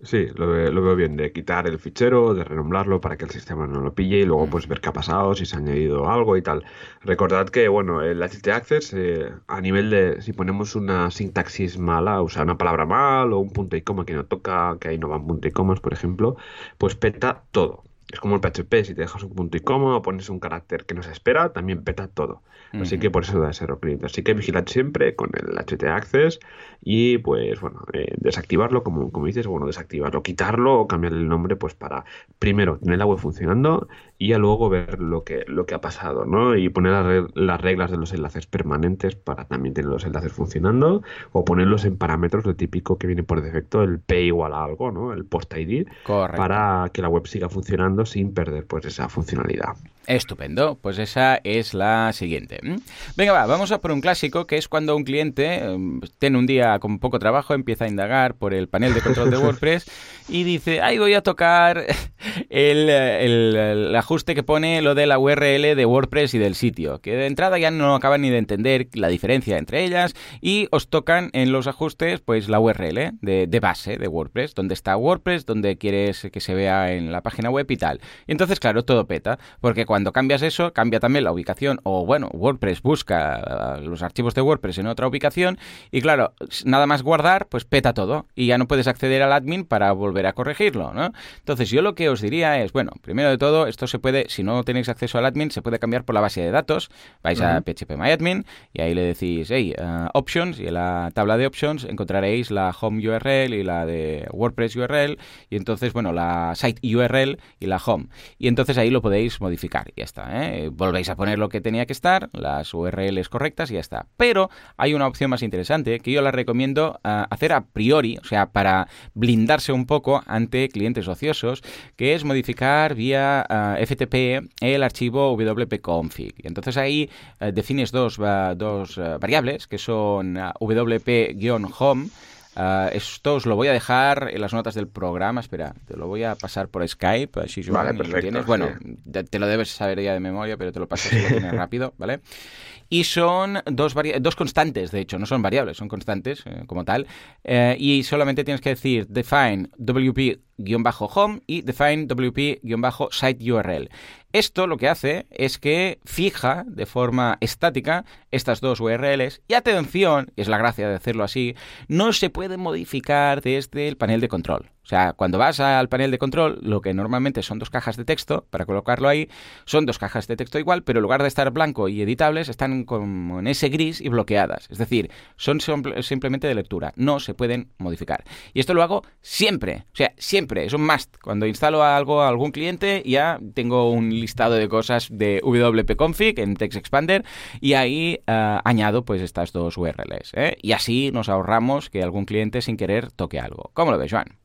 Sí, lo, veo bien, de quitar el fichero, de renombrarlo para que el sistema no lo pille y luego mm. pues ver qué ha pasado, si se ha añadido algo y tal. Recordad que, bueno, el HT Access, eh, a nivel de, si ponemos una sintaxis mala, o sea, una palabra mal o un punto y coma que no toca, que ahí no van punto y comas, por ejemplo, pues peta todo. Es como el PHP, si te dejas un punto y coma o pones un carácter que no se espera, también peta todo. Así que por eso da ese error cliente. Así que vigilad siempre con el HT Access y pues bueno, eh, desactivarlo, como, como dices, bueno, desactivarlo, quitarlo o cambiarle el nombre pues para primero tener la web funcionando y a luego ver lo que, lo que ha pasado, ¿no? Y poner las reglas de los enlaces permanentes para también tener los enlaces funcionando o ponerlos en parámetros, lo típico que viene por defecto, el P igual a algo, ¿no? El post ID, para que la web siga funcionando sin perder pues esa funcionalidad. Estupendo, pues esa es la siguiente. Venga, va, vamos a por un clásico que es cuando un cliente em, tiene un día con poco trabajo, empieza a indagar por el panel de control de WordPress y dice, ahí voy a tocar el, el, ajuste que pone lo de la URL de WordPress y del sitio, que de entrada ya no acaban ni de entender la diferencia entre ellas y os tocan en los ajustes pues la URL de, de base de WordPress, donde está WordPress, donde quieres que se vea en la página web y tal. Y entonces, claro, todo peta, porque cuando cuando cambias eso, cambia también la ubicación. O bueno, WordPress busca uh, los archivos de WordPress en otra ubicación y claro, nada más guardar, pues peta todo y ya no puedes acceder al admin para volver a corregirlo, ¿no? Entonces yo lo que os diría es, bueno, primero de todo, esto se puede, si no tenéis acceso al admin, se puede cambiar por la base de datos. Vais a phpMyAdmin y ahí le decís, hey, uh, options y en la tabla de options encontraréis la home URL y la de WordPress URL y entonces, bueno, la site URL y la home. Y entonces ahí lo podéis modificar y ya está. ¿eh? Volvéis a poner lo que tenía que estar, las URLs correctas y ya está. Pero hay una opción más interesante que yo la recomiendo ah, hacer a priori, o sea, para blindarse un poco ante clientes ociosos, que es modificar vía ah, FTP el archivo wp-config. Entonces ahí eh, defines dos, dos eh, variables que son wp-home Uh, esto os lo voy a dejar en las notas del programa. Espera, te lo voy a pasar por Skype, si vale, lo tienes. Bueno, te lo debes saber ya de memoria, pero te lo paso si lo tienes rápido, ¿vale? Y son dos, dos constantes, de hecho, no son variables, son constantes eh, como tal. Eh, y solamente tienes que decir define wp-home y define wp-site URL. Esto lo que hace es que fija de forma estática estas dos URLs y atención, es la gracia de hacerlo así, no se puede modificar desde el panel de control. O sea, cuando vas al panel de control, lo que normalmente son dos cajas de texto, para colocarlo ahí, son dos cajas de texto igual, pero en lugar de estar blanco y editables, están como en ese gris y bloqueadas. Es decir, son simplemente de lectura, no se pueden modificar. Y esto lo hago siempre, o sea, siempre, es un must. Cuando instalo algo a algún cliente, ya tengo un listado de cosas de wp-config en Text Expander y ahí eh, añado pues estas dos URLs. ¿eh? Y así nos ahorramos que algún cliente sin querer toque algo. ¿Cómo lo ves, Joan?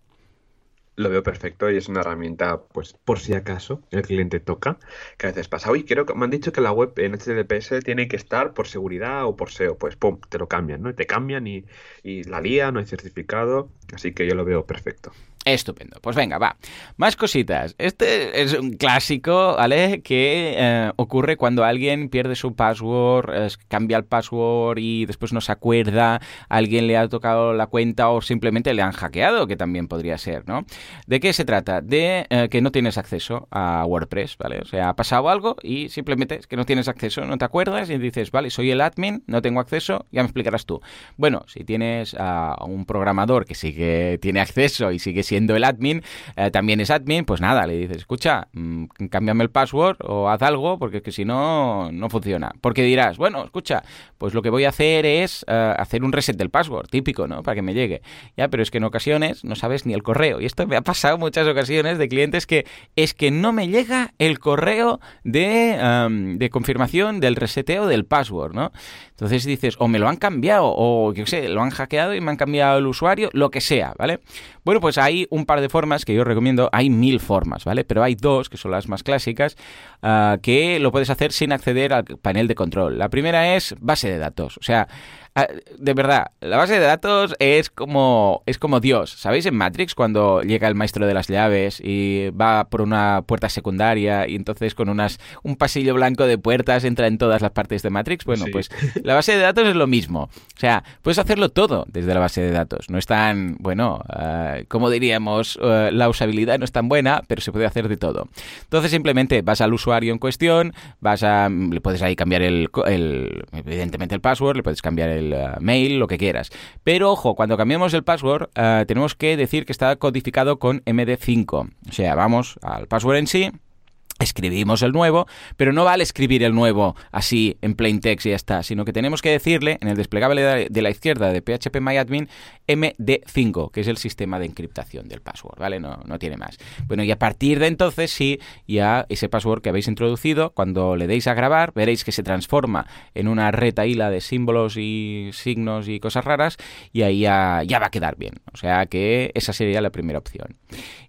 lo veo perfecto y es una herramienta, pues por si acaso el cliente toca, que a veces pasa. Oye, quiero, me han dicho que la web en HTTPS tiene que estar por seguridad o por SEO. Pues pum, te lo cambian, ¿no? Te cambian y, y la lía, no hay certificado. Así que yo lo veo perfecto. Estupendo. Pues venga, va. Más cositas. Este es un clásico, ¿vale? Que eh, ocurre cuando alguien pierde su password, cambia el password y después no se acuerda, alguien le ha tocado la cuenta o simplemente le han hackeado, que también podría ser, ¿no? ¿De qué se trata? De eh, que no tienes acceso a WordPress, ¿vale? O sea, ha pasado algo y simplemente es que no tienes acceso, no te acuerdas y dices, vale, soy el admin, no tengo acceso, ya me explicarás tú. Bueno, si tienes a un programador que sí que tiene acceso y sigue siendo el admin, eh, también es admin, pues nada, le dices, escucha, mmm, cámbiame el password o haz algo, porque es que si no, no funciona. Porque dirás, bueno, escucha, pues lo que voy a hacer es uh, hacer un reset del password, típico, ¿no? Para que me llegue. Ya, pero es que en ocasiones no sabes ni el correo. Y esto me ha pasado muchas ocasiones de clientes que es que no me llega el correo de, um, de confirmación del reseteo del password, ¿no? Entonces dices, o me lo han cambiado, o yo sé, lo han hackeado y me han cambiado el usuario, lo que sea, ¿vale? Bueno, pues hay un par de formas que yo recomiendo, hay mil formas, ¿vale? Pero hay dos, que son las más clásicas, uh, que lo puedes hacer sin acceder al panel de control. La primera es base de datos, o sea, Ah, de verdad, la base de datos es como, es como Dios. ¿Sabéis en Matrix cuando llega el maestro de las llaves y va por una puerta secundaria y entonces con unas un pasillo blanco de puertas entra en todas las partes de Matrix? Bueno, sí. pues la base de datos es lo mismo. O sea, puedes hacerlo todo desde la base de datos. No es tan, bueno, uh, como diríamos, uh, la usabilidad no es tan buena, pero se puede hacer de todo. Entonces simplemente vas al usuario en cuestión, vas a, le puedes ahí cambiar el, el evidentemente el password, le puedes cambiar el el uh, mail, lo que quieras. Pero ojo, cuando cambiemos el password, uh, tenemos que decir que está codificado con MD5. O sea, vamos al password en sí, escribimos el nuevo, pero no vale escribir el nuevo así en plain text y ya está, sino que tenemos que decirle en el desplegable de la izquierda de PHP MyAdmin MD5, que es el sistema de encriptación del password, ¿vale? No, no tiene más. Bueno, y a partir de entonces sí, ya ese password que habéis introducido, cuando le deis a grabar, veréis que se transforma en una retaíla de símbolos y signos y cosas raras y ahí ya, ya va a quedar bien. O sea que esa sería la primera opción.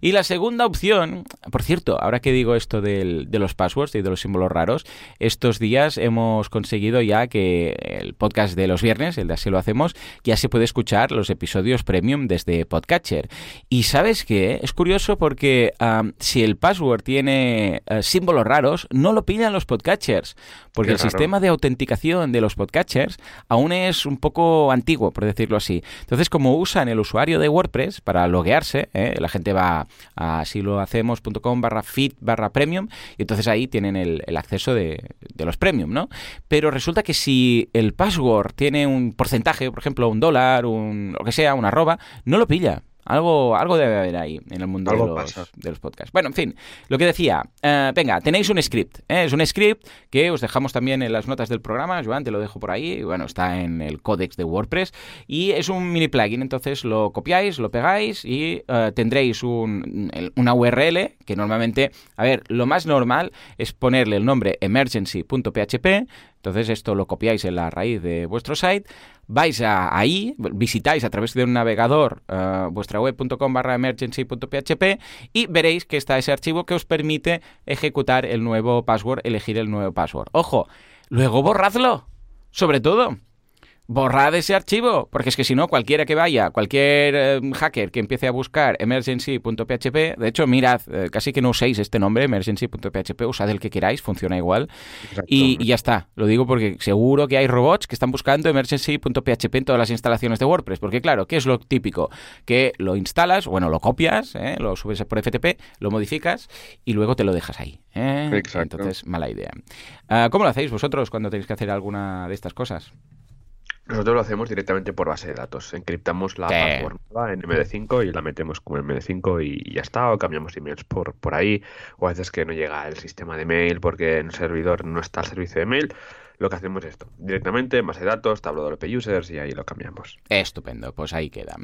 Y la segunda opción, por cierto, ahora que digo esto de, de los passwords y de los símbolos raros, estos días hemos conseguido ya que el podcast de los viernes, el de así lo hacemos, ya se puede escuchar los episodios premium desde Podcatcher. Y sabes qué? Es curioso porque um, si el password tiene uh, símbolos raros, no lo pillan los podcatchers, porque el sistema de autenticación de los podcatchers aún es un poco antiguo, por decirlo así. Entonces, como usan el usuario de WordPress para loguearse, ¿eh? la gente va a silohacemos.com barra feed barra premium y entonces ahí tienen el, el acceso de, de, los premium, ¿no? Pero resulta que si el password tiene un porcentaje, por ejemplo, un dólar, un, lo que sea, una arroba, no lo pilla. Algo, algo debe haber ahí en el mundo de los, de los, podcasts. Bueno, en fin, lo que decía, uh, venga, tenéis un script. ¿eh? Es un script que os dejamos también en las notas del programa. Joan, te lo dejo por ahí. Bueno, está en el códex de WordPress. Y es un mini plugin. Entonces lo copiáis, lo pegáis y uh, tendréis un, una URL que normalmente, a ver, lo más normal es ponerle el nombre emergency.php. Entonces esto lo copiáis en la raíz de vuestro site, vais ahí, visitáis a través de un navegador uh, vuestra web.com barra emergency.php y veréis que está ese archivo que os permite ejecutar el nuevo password, elegir el nuevo password. Ojo, luego borradlo, sobre todo borrad ese archivo, porque es que si no, cualquiera que vaya, cualquier eh, hacker que empiece a buscar emergency.php, de hecho, mirad, eh, casi que no uséis este nombre, emergency.php, usad el que queráis, funciona igual. Y, y, ya está, lo digo porque seguro que hay robots que están buscando emergency.php en todas las instalaciones de WordPress, porque claro, ¿qué es lo típico? Que lo instalas, bueno, lo copias, ¿eh? lo subes por FTP, lo modificas y luego te lo dejas ahí. Exacto. Entonces, mala idea. Uh, ¿Cómo lo hacéis vosotros cuando tenéis que hacer alguna de estas cosas? Nosotros lo hacemos directamente por base de datos. Encriptamos la password en MD5 y la metemos como MD5 y ya está. O cambiamos emails por, por ahí. O a veces que no llega el sistema de mail porque en el servidor no está el servicio de mail. Lo que hacemos es esto. Directamente, base de datos, tablo de Users y ahí lo cambiamos. Estupendo, pues ahí queda.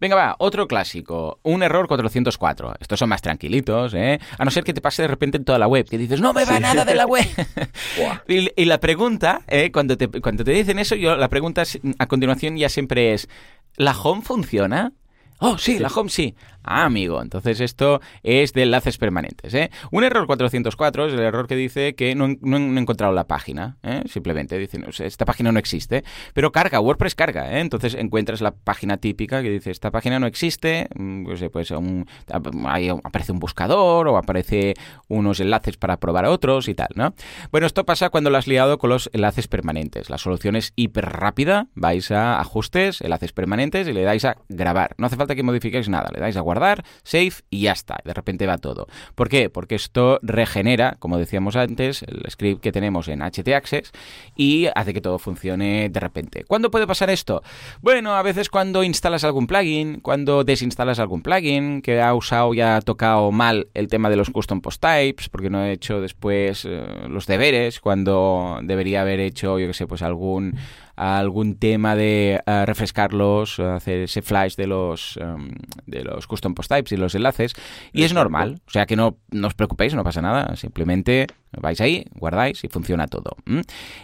Venga, va, otro clásico. Un error 404. Estos son más tranquilitos, ¿eh? A no ser que te pase de repente en toda la web, que dices, no me va sí. nada de la web. y, y, la pregunta, ¿eh? cuando, te, cuando te dicen eso, yo la pregunta a continuación ya siempre es, ¿la home funciona? Oh, sí, sí, la home sí. Ah, amigo, entonces esto es de enlaces permanentes. ¿eh? Un error 404 es el error que dice que no, no, he encontrado la página. ¿eh? Simplemente dice, esta página no existe. Pero carga, WordPress carga. ¿eh? Entonces encuentras la página típica que dice, esta página no existe. Pues, pues aparece un buscador o aparece unos enlaces para probar a otros y tal. ¿no? Bueno, esto pasa cuando lo has liado con los enlaces permanentes. La solución es hiper rápida. Vais a ajustes, enlaces permanentes y le dais a grabar. No hace falta que modifiquéis nada. Le dais a guardar guardar, save y ya está. De repente va todo. ¿Por qué? Porque esto regenera, como decíamos antes, el script que tenemos en htaccess y hace que todo funcione de repente. ¿Cuándo puede pasar esto? Bueno, a veces cuando instalas algún plugin, cuando desinstalas algún plugin que ha usado y ha tocado mal el tema de los custom post types, porque no he hecho después eh, los deberes, cuando debería haber hecho, yo que sé, pues algún algún tema de uh, refrescarlos, hacer ese flash de los, um, de los custom post types y los enlaces. Y es normal, o sea que no, no os preocupéis, no pasa nada, simplemente vais ahí, guardáis y funciona todo.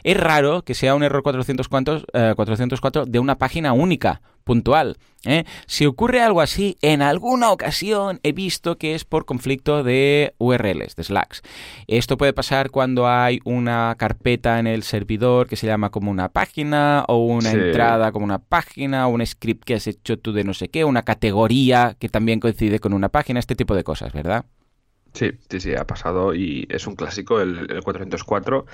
Es raro que sea un error 404, uh, 404 de una página única puntual. ¿eh? Si ocurre algo así, en alguna ocasión he visto que es por conflicto de URLs, de slacks. Esto puede pasar cuando hay una carpeta en el servidor que se llama como una página, o una entrada como una página, o un script que has hecho tú de no sé qué, una categoría que también coincide con una página, este tipo de cosas, ¿verdad? Sí, sí, sí, ha pasado y es un clásico el, 404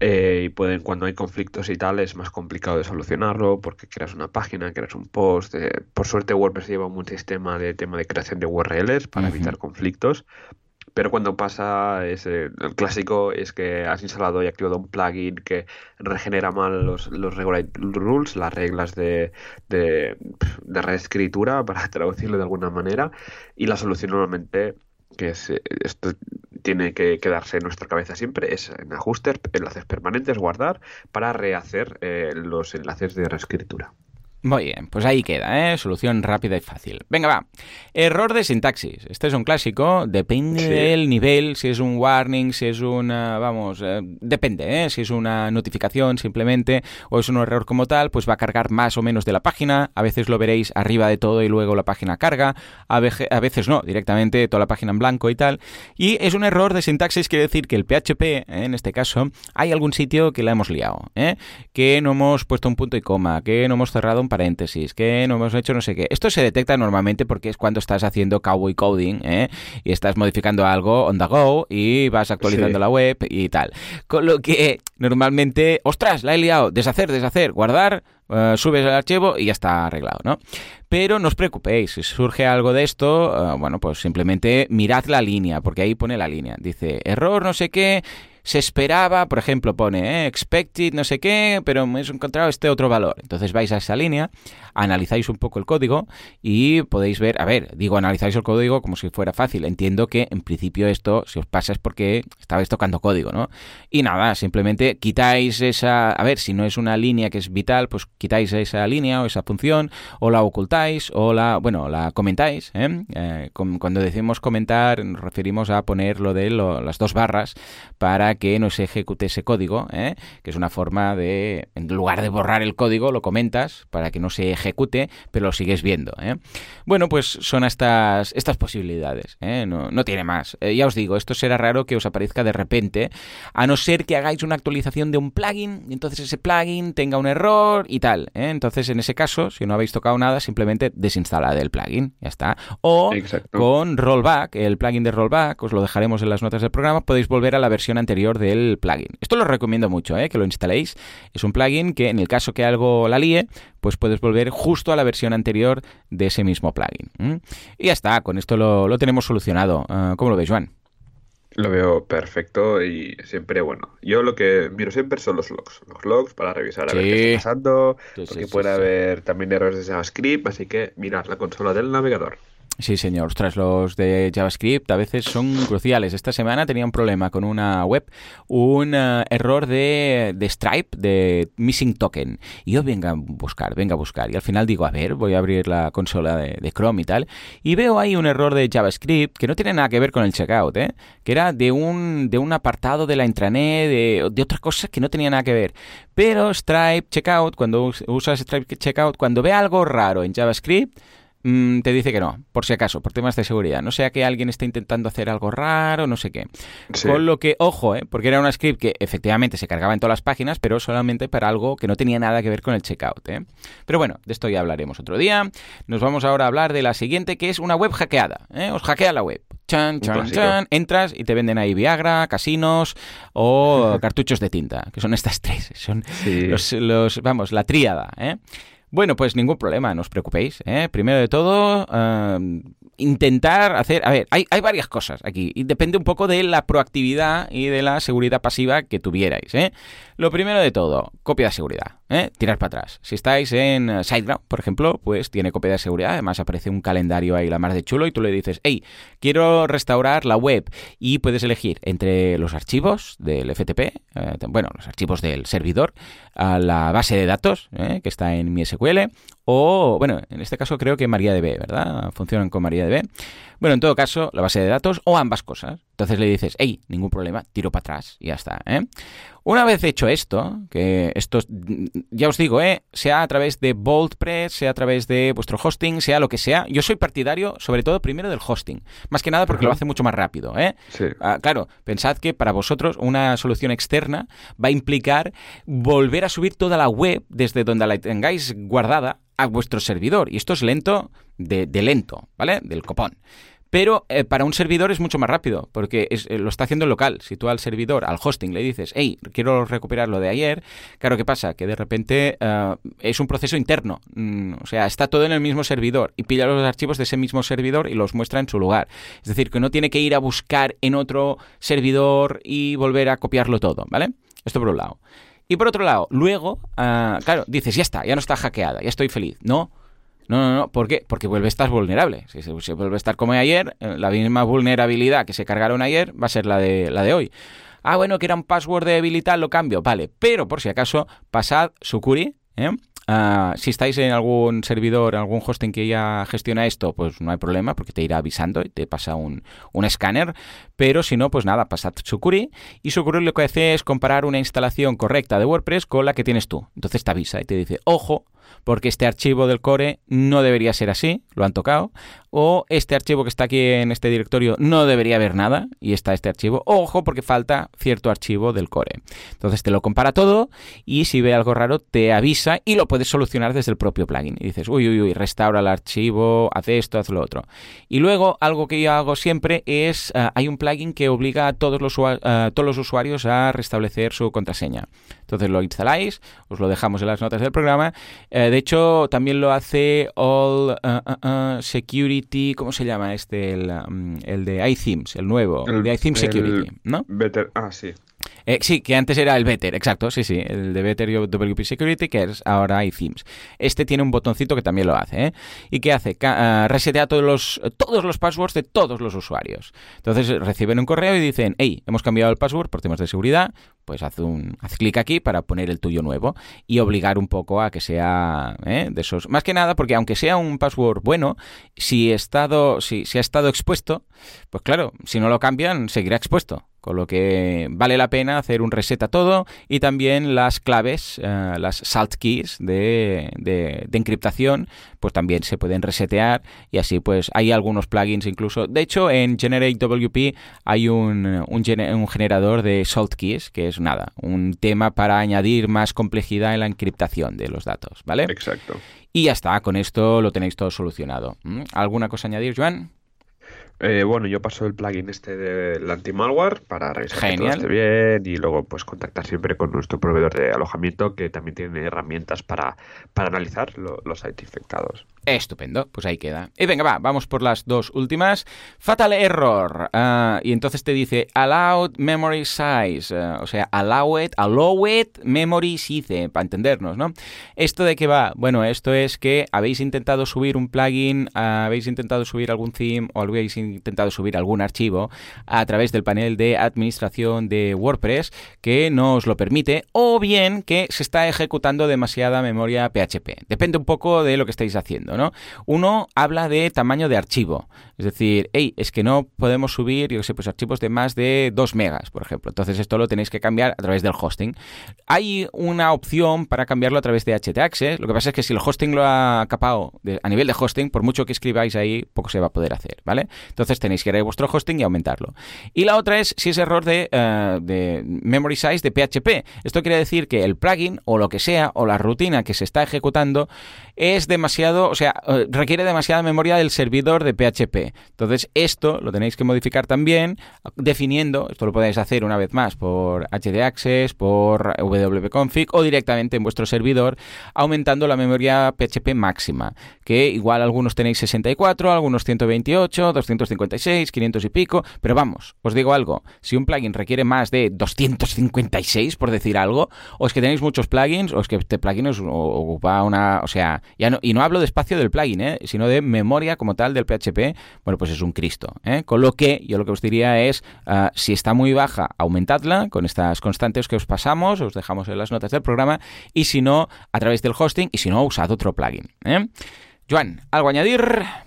eh, y pueden cuando hay conflictos y tal es más complicado de solucionarlo porque creas una página, creas un post. Eh, por suerte WordPress lleva un sistema de tema de creación de URLs para evitar conflictos, pero cuando pasa ese, el clásico es que has instalado y activado un plugin que regenera mal los, los rules, las reglas de, de, de reescritura, para traducirlo de alguna manera, y la solución normalmente que eh, esto tiene que quedarse en nuestra cabeza siempre, es en ajustes, enlaces permanentes, guardar, para rehacer eh, los enlaces de reescritura. Muy bien, pues ahí queda, ¿eh? Solución rápida y fácil. Venga, va. Error de sintaxis. Este es un clásico. Depende del nivel, si es un warning, si es una... Vamos, eh, depende, ¿eh? Si es una notificación simplemente o es un error como tal, pues va a cargar más o menos de la página. A veces lo veréis arriba de todo y luego la página carga. A, veces no, directamente toda la página en blanco y tal. Y es un error de sintaxis, quiere decir que el PHP, ¿eh? en este caso, hay algún sitio que la hemos liado, ¿eh? Que no hemos puesto un punto y coma, que no hemos cerrado un paréntesis, que no hemos hecho no sé qué. Esto se detecta normalmente porque es cuando estás haciendo cowboy coding ¿eh? y estás modificando algo on the go y vas actualizando la web y tal. Con lo que normalmente, ostras, la he liado, deshacer, deshacer, guardar, eh, subes el archivo y ya está arreglado, ¿no? Pero no os preocupéis, si surge algo de esto, eh, bueno, pues simplemente mirad la línea, porque ahí pone la línea. Dice, error, no sé qué se esperaba, por ejemplo, pone eh, expected no sé qué, pero me he encontrado este otro valor. Entonces vais a esa línea, analizáis un poco el código y podéis ver, a ver, digo analizáis el código como si fuera fácil. Entiendo que en principio esto, si os pasa, es porque estabais tocando código, ¿no? Y nada, simplemente quitáis esa, a ver, si no es una línea que es vital, pues quitáis esa línea o esa función, o la ocultáis, o la, bueno, la comentáis. ¿eh? Eh, cuando decimos comentar, nos referimos a poner lo de las dos barras para que no se ejecute ese código, ¿eh? que es una forma de, en lugar de borrar el código, lo comentas para que no se ejecute, pero lo sigues viendo. ¿eh? Bueno, pues son estas, estas posibilidades, ¿eh? no, no, tiene más. ya os digo, esto será raro que os aparezca de repente, a no ser que hagáis una actualización de un plugin, y entonces ese plugin tenga un error y tal. Entonces, en ese caso, si no habéis tocado nada, simplemente desinstalad el plugin, ya está. O con rollback, el plugin de rollback, os lo dejaremos en las notas del programa, podéis volver a la versión anterior del plugin. Esto lo recomiendo mucho, ¿eh? que lo instaléis. Es un plugin que en el caso que algo la líe, pues puedes volver justo a la versión anterior de ese mismo plugin. Y ya está, con esto lo, tenemos solucionado. Ah, ¿Cómo lo veis, Juan? Lo veo perfecto y siempre, bueno, yo lo que miro siempre son los logs. Los logs para revisar a ver qué está pasando, porque puede haber también errores de JavaScript, así que mirar la consola del navegador. Sí, señor. Ostras, los de JavaScript a veces son cruciales. Esta semana tenía un problema con una web, un eh, error de, de, Stripe, de Missing Token. Y yo venga a buscar, venga a buscar. Y al final digo, a ver, voy a abrir la consola de, Chrome y tal. Y veo ahí un error de JavaScript que no tiene nada que ver con el checkout, ¿eh? Que era de un, de un apartado de la intranet, de, de otras cosas que no tenía nada que ver. Pero Stripe Checkout, cuando usas Stripe Checkout, cuando ve algo raro en JavaScript, mm, te dice que no, por si acaso, por temas de seguridad. No sea que alguien esté intentando hacer algo raro, no sé qué. Con lo que, ojo, ¿eh? porque era una script que efectivamente se cargaba en todas las páginas, pero solamente para algo que no tenía nada que ver con el checkout. ¿eh? Pero bueno, de esto ya hablaremos otro día. Nos vamos ahora a hablar de la siguiente, que es una web hackeada. ¿eh? Os hackea la web. Chan, chan, chan. Entras y te venden ahí Viagra, casinos o cartuchos de tinta, que son estas tres. Son los, vamos, la tríada. ¿eh? Bueno, pues ningún problema, no os preocupéis. ¿eh? Primero de todo, eh, intentar hacer... A ver, hay, hay, varias cosas aquí y depende un poco de la proactividad y de la seguridad pasiva que tuvierais. ¿eh? Lo primero de todo, copia de seguridad. ¿Eh? Tirar para atrás. Si estáis en SiteGround, por ejemplo, pues tiene copia de seguridad. Además aparece un calendario ahí la más de chulo y tú le dices, hey, quiero restaurar la web y puedes elegir entre los archivos del FTP, eh, bueno, los archivos del servidor, a la base de datos ¿eh? que está en mi SQL o, bueno, en este caso creo que MariaDB, ¿verdad? Funcionan con MariaDB. Bueno, en todo caso, la base de datos o ambas cosas. Entonces le dices, hey, ningún problema, tiro para atrás y ya está. ¿eh? Una vez hecho esto, que esto, ya os digo, ¿eh? sea a través de BoldPress, sea a través de vuestro hosting, sea lo que sea, yo soy partidario, sobre todo, primero del hosting. Más que nada porque lo hace mucho más rápido. ¿eh? Ah, claro, pensad que para vosotros una solución externa va a implicar volver a subir toda la web desde donde la tengáis guardada a vuestro servidor. Y esto es lento de, lento, ¿vale? Del copón. Pero eh, para un servidor es mucho más rápido, porque eh, lo está haciendo local. Si tú al servidor, al hosting, le dices, hey, quiero recuperar lo de ayer, claro, ¿qué pasa? Que de repente eh, es un proceso interno. Mm, o sea, está todo en el mismo servidor y pilla los archivos de ese mismo servidor y los muestra en su lugar. Es decir, que no tiene que ir a buscar en otro servidor y volver a copiarlo todo, ¿vale? Esto por un lado. Y por otro lado, luego, ah, claro, dices, ya está, ya no está hackeada, ya estoy feliz. No, no, no, no. ¿Por qué? Porque vuelve a estar vulnerable. Si se, vuelve a estar como ayer, eh, la misma vulnerabilidad que se cargaron ayer va a ser la de, la de hoy. Ah, bueno, que era un password de debilidad, lo cambio. Vale, pero por si acaso, pasad Sucuri, ¿eh? Ah, si estáis en algún servidor, algún hosting que ya gestiona esto, pues no hay problema porque te irá avisando y te pasa un, un escáner. Pero si no, pues nada, pasad Sucuri y Sucuri lo que hace es comparar una instalación correcta de WordPress con la que tienes tú. Entonces te avisa y te dice, ojo, porque este archivo del core no debería ser así, lo han tocado, o este archivo que está aquí en este directorio no debería haber nada y está este archivo, ojo porque falta cierto archivo del core. Entonces te lo compara todo y si ve algo raro te avisa y lo puedes solucionar desde el propio plugin. Y dices, uy, uy, uy, restaura el archivo, haz esto, haz lo otro. Y luego algo que yo hago siempre es, uh, hay un plugin que obliga a todos los, uh, todos los usuarios a restablecer su contraseña. Entonces lo instaláis, os lo dejamos en las notas del programa. Eh, de hecho, también lo hace All uh, Security, ¿cómo se llama este? El, um, el de iThemes, el nuevo, el, de iThemes Security, ¿no? Better, ah, sí. Eh, sí, que antes era el Better, exacto, sí, sí, el de Better WP Security, que es ahora iThemes. Este tiene un botoncito que también lo hace, ¿eh? ¿Y qué hace? Uh, resetea todos los, todos los passwords de todos los usuarios. Entonces reciben un correo y dicen, hey, hemos cambiado el password por temas de seguridad, pues haz, un, haz clic aquí para poner el tuyo nuevo y obligar un poco a que sea ¿eh? de esos. Más que nada porque aunque sea un password bueno, si, estado, si, si ha estado expuesto, pues claro, si no lo cambian, seguirá expuesto. Con lo que vale la pena hacer un reset a todo y también las claves, uh, las salt keys de, de, de, encriptación, pues también se pueden resetear y así pues hay algunos plugins incluso. De hecho, en GenerateWP hay un, un, un generador de salt keys, que es nada, un tema para añadir más complejidad en la encriptación de los datos, ¿vale? Exacto. Y ya está, con esto lo tenéis todo solucionado. ¿Alguna cosa a añadir, Joan? Eh, bueno, yo paso el plugin este del anti-malware para revisar que todo esté bien y luego pues contactar siempre con nuestro proveedor de alojamiento que también tiene herramientas para, para analizar lo, los sites infectados. Estupendo, pues ahí queda. Y venga, va, vamos por las dos últimas. Fatal error. Uh, y entonces te dice allowed memory size. Uh, o sea, allow it, allow it memory size, para entendernos, ¿no? ¿Esto de qué va? Bueno, esto es que habéis intentado subir un plugin, uh, habéis intentado subir algún theme o habéis intentado subir algún archivo a través del panel de administración de WordPress que no os lo permite, o bien que se está ejecutando demasiada memoria PHP. Depende un poco de lo que estáis haciendo. ¿no? Uno habla de tamaño de archivo. Es decir, hey, es que no podemos subir, yo sé, pues archivos de más de 2 megas, por ejemplo. Entonces esto lo tenéis que cambiar a través del hosting. Hay una opción para cambiarlo a través de HTAccess. Lo que pasa es que si el hosting lo ha capado a nivel de hosting, por mucho que escribáis ahí, poco se va a poder hacer, ¿vale? Entonces tenéis que ir a vuestro hosting y aumentarlo. Y la otra es si es error de, eh, de memory size de PHP. Esto quiere decir que el plugin o lo que sea, o la rutina que se está ejecutando, es demasiado, o sea, eh, requiere demasiada memoria del servidor de PHP. Entonces, esto lo tenéis que modificar también definiendo, esto lo podéis hacer una vez más por htaccess, por wp-config o directamente en vuestro servidor, aumentando la memoria PHP máxima, que igual algunos tenéis 64, algunos 128, 256, 500 y pico, pero vamos, os digo algo, si un plugin requiere más de 256, por decir algo, o es que tenéis muchos plugins, o es que este plugin os ocupa una, o sea, ya no, y no hablo de espacio del plugin, ¿eh? sino de memoria como tal del PHP, bueno, pues es un Cristo. ¿eh? Con lo que yo lo que os diría es, ah, si está muy baja, aumentadla con estas constantes que os pasamos, os dejamos en las notas del programa, y si no, a través del hosting, y si no, usad otro plugin. ¿eh? Joan, ¿algo añadir?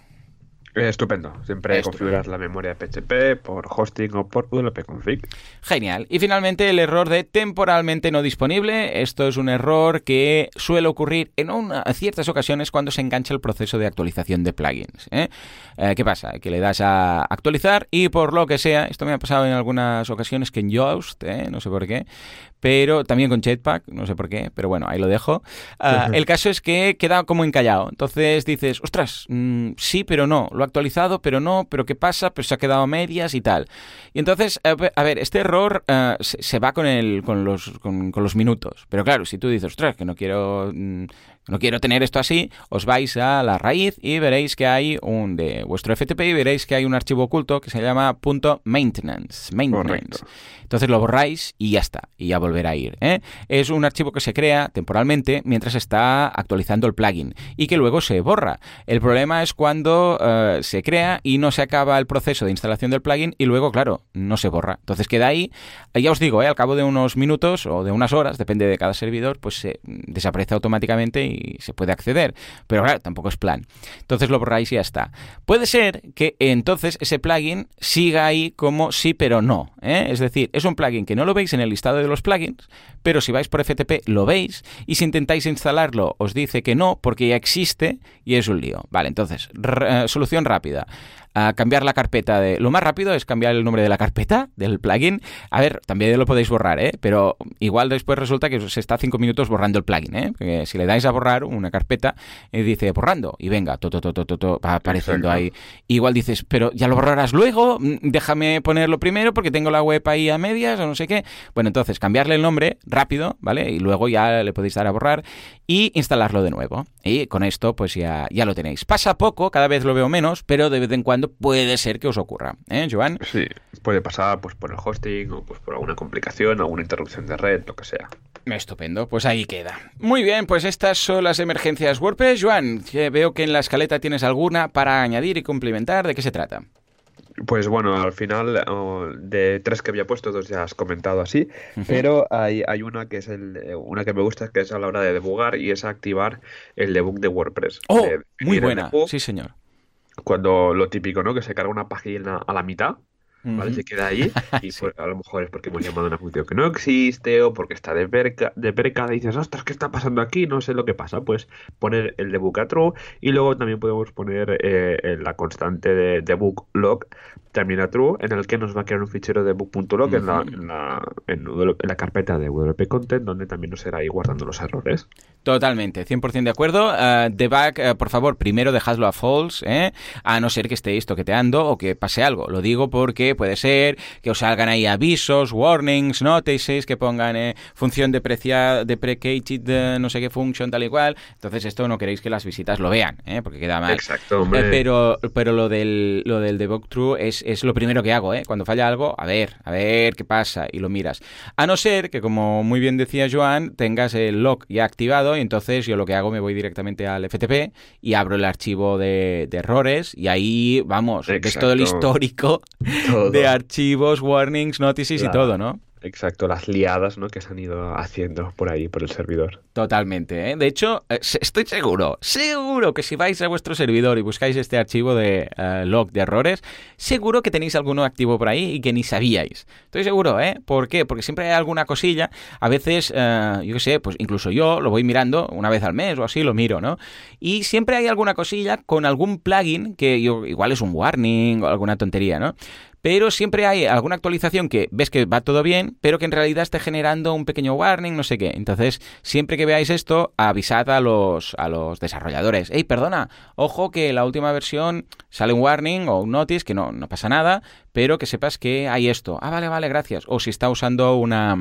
Estupendo. Siempre configurar la memoria PHP por hosting o por wp-config. Genial. Y finalmente el error de temporalmente no disponible. Esto es un error que suele ocurrir en ciertas ocasiones cuando se engancha el proceso de actualización de plugins. ¿eh? Eh, qué pasa? Que le das a actualizar y por lo que sea, esto me ha pasado en algunas ocasiones que en Yoast, ¿eh? no sé por qué, pero también con Jetpack, no sé por qué, pero bueno, ahí lo dejo. Ah, el caso es que queda como encallado. Entonces dices, ostras, mm, sí, pero no, lo he actualizado, pero no, pero ¿qué pasa? Pues se ha quedado a medias y tal. Y entonces, a ver, este error ah, se, va con, el, con, los, con, los minutos. Pero claro, si tú dices, ostras, que no quiero... Mm, no quiero tener esto así, os vais a la raíz y veréis que hay un de vuestro FTP y veréis que hay un archivo oculto que se llama .maintenance. maintenance. Entonces lo borráis y ya está, y ya volverá a ir. ¿eh? Es un archivo que se crea temporalmente mientras está actualizando el plugin y que luego se borra. El problema es cuando eh, se crea y no se acaba el proceso de instalación del plugin y luego, claro, no se borra. Entonces queda ahí, ya os digo, ¿eh? al cabo de unos minutos o de unas horas, depende de cada servidor, pues se desaparece automáticamente y se puede acceder. Pero claro, tampoco es plan. Entonces lo borráis y ya está. Puede ser que entonces ese plugin siga ahí como sí pero no. Es decir, es un plugin que no lo veis en el listado de los plugins, pero si vais por FTP lo veis y si intentáis instalarlo os dice que no porque ya existe y es un lío. Vale, entonces, eh, solución rápida a cambiar la carpeta de... Lo más rápido es cambiar el nombre de la carpeta, del plugin. A ver, también lo podéis borrar, ¿eh? Pero igual después resulta que se está cinco minutos borrando el plugin, ¿eh? Porque si le dais a borrar una carpeta, y dice borrando, y venga, todo, todo, todo, va apareciendo ahí. Igual dices, pero ya lo borrarás luego, mm, déjame ponerlo primero porque tengo la web ahí a medias o no sé qué. Bueno, entonces cambiarle el nombre rápido, ¿vale? Y luego ya le podéis dar a borrar y instalarlo de nuevo. Y con esto, pues ya, ya lo tenéis. Pasa poco, cada vez lo veo menos, pero de vez en cuando puede ser que os ocurra, ¿eh, Joan? Sí, puede pasar pues por el hosting o pues por alguna complicación, alguna interrupción de red, lo que sea. Estupendo, pues ahí queda. Muy bien, pues estas son las emergencias WordPress. Joan, veo que en la escaleta tienes alguna para añadir y complementar. ¿De qué se trata? Pues bueno, al final de tres que había puesto, dos ya has comentado así, pero hay, hay una que es el, una que me gusta, que es a la hora de debugar y es activar el debug de WordPress. Oh, muy buena, sí señor cuando lo típico, ¿no? Que se carga una página a la mitad, ¿vale? Se queda ahí y pues, a lo mejor es porque hemos llamado a una función que no existe o porque está de perca, de perca y dices, ostras, ¿qué está pasando aquí? No sé lo que pasa. Pues poner el debug a true y luego también podemos poner eh, la constante de debug log termina true, en el que nos va a crear un fichero de book.log en, la, en, la, en, la, carpeta de WP Content, donde también nos será ahí guardando los errores. Totalmente, 100% de acuerdo. Uh, debug, uh, por favor, primero dejadlo a false, ¿eh? a no ser que estéis toqueteando o que pase algo. Lo digo porque puede ser que os salgan ahí avisos, warnings, notices, que pongan eh, función depreciada, deprecated, eh, no sé qué function, tal y cual. Entonces esto no queréis que las visitas lo vean, ¿eh? porque queda mal. Exacto, hombre. pero, pero lo del, lo del debug true es es, lo primero que hago, ¿eh? Cuando falla algo, a ver, a ver qué pasa y lo miras. A no ser que, como muy bien decía Joan, tengas el log ya activado y entonces yo lo que hago me voy directamente al FTP y abro el archivo de, errores y ahí, vamos, es todo el histórico de archivos, warnings, notices y todo, ¿no? Exacto, las liadas ¿no? que se han ido haciendo por ahí, por el servidor. Totalmente. ¿eh? De hecho, eh, estoy seguro, seguro que si vais a vuestro servidor y buscáis este archivo de eh, log de errores, seguro que tenéis alguno activo por ahí y que ni sabíais. Estoy seguro, ¿eh? ¿Por qué? Porque siempre hay alguna cosilla. A veces, yo qué sé, pues incluso yo lo voy mirando una vez al mes o así, lo miro, ¿no? Y siempre hay alguna cosilla con algún plugin que igual es un warning o alguna tontería, ¿no? Pero siempre hay alguna actualización que ves que va todo bien, pero que en realidad esté generando un pequeño warning, no sé qué. Entonces, siempre que veáis esto, avisad a los, a los desarrolladores. Hey, perdona, ojo que la última versión sale un warning o un notice, que no, no pasa nada, pero que sepas que hay esto. Ah, vale, vale, gracias. O si está usando una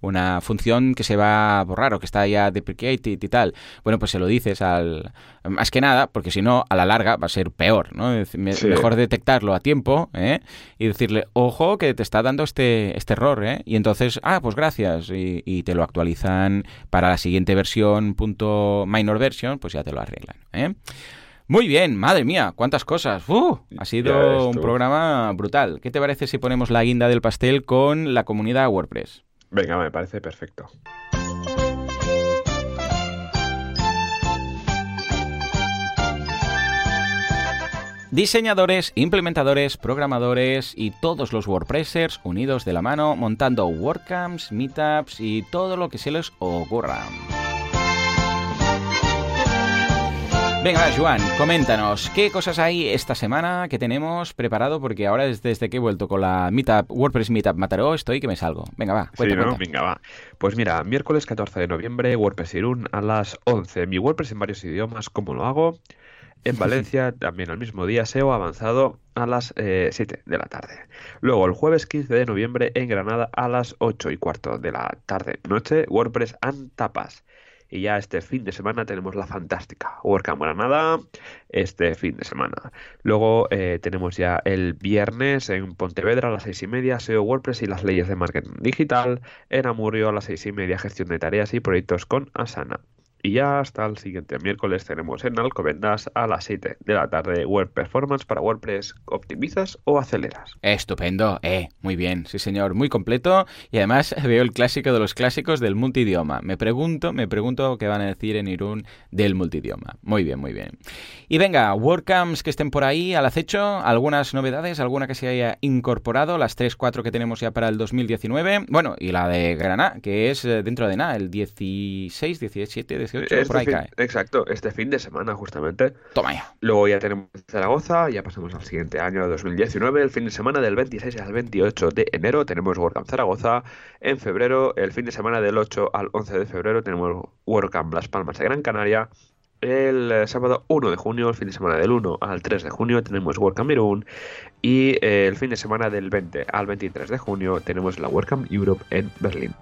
una función que se va a borrar o que está ya deprecated y tal, bueno, pues se lo dices al... Más que nada, porque si no, a la larga va a ser peor, ¿no? Mejor detectarlo a tiempo ¿eh? y decirle, ojo, que te está dando este, este error, ¿eh? Y entonces, ah, pues gracias, y, te lo actualizan para la siguiente versión, punto minor version, pues ya te lo arreglan, ¿eh? Muy bien, madre mía, cuántas cosas. ha sido un programa brutal. ¿Qué te parece si ponemos la guinda del pastel con la comunidad WordPress? Venga, me parece perfecto. Diseñadores, implementadores, programadores y todos los WordPressers unidos de la mano montando WordCamps, Meetups y todo lo que se les ocurra. Venga, Juan, coméntanos, ¿qué cosas hay esta semana que tenemos preparado? Porque ahora desde que he vuelto con la Meetup, WordPress Meetup Mataró, estoy que me salgo. Venga, va, sí, ¿no? Venga, va. Pues mira, miércoles 14 de noviembre, WordPress Irún a las 11. Mi WordPress en varios idiomas, ¿cómo lo hago? En Valencia, también al mismo día, SEO avanzado a las 7 eh, de la tarde. Luego, el jueves 15 de noviembre, en Granada a las 8 y cuarto de la tarde. Noche, WordPress and Tapas. Y ya este fin de semana tenemos la fantástica WordCamp Granada, este fin de semana. Luego eh, tenemos ya el viernes en Pontevedra a las seis y media, SEO WordPress y las leyes de marketing digital. En Amurio a las seis y media, gestión de tareas y proyectos con Asana. Y ya hasta el siguiente miércoles tenemos en Alcobendas a las 7 de la tarde Web Performance para WordPress. ¿Optimizas o aceleras? Estupendo, eh, muy bien, sí señor, muy completo. Y además veo el clásico de los clásicos del multidioma. Me pregunto, me pregunto qué van a decir en Irún del multidioma. Muy bien, muy bien. Y venga, WordCamps que estén por ahí al acecho, algunas novedades, alguna que se haya incorporado, las 3, 4 que tenemos ya para el 2019. Bueno, y la de Granada, que es eh, dentro de nada, el 16, 17, 18 este exacto, este fin de semana justamente. Toma ya. Luego ya tenemos Zaragoza, ya pasamos al siguiente año, 2019, el fin de semana del 26 al 28 de enero tenemos WordCamp Zaragoza. En febrero, el fin de semana del 8 al 11 de febrero tenemos WordCamp Las Palmas de Gran Canaria. El eh, sábado 1 de junio, el fin de semana del 1 al 3 de junio, tenemos WordCamp Irún. Y eh, el fin de semana del 20 al 23 de junio, tenemos la WordCamp Europe en Berlín.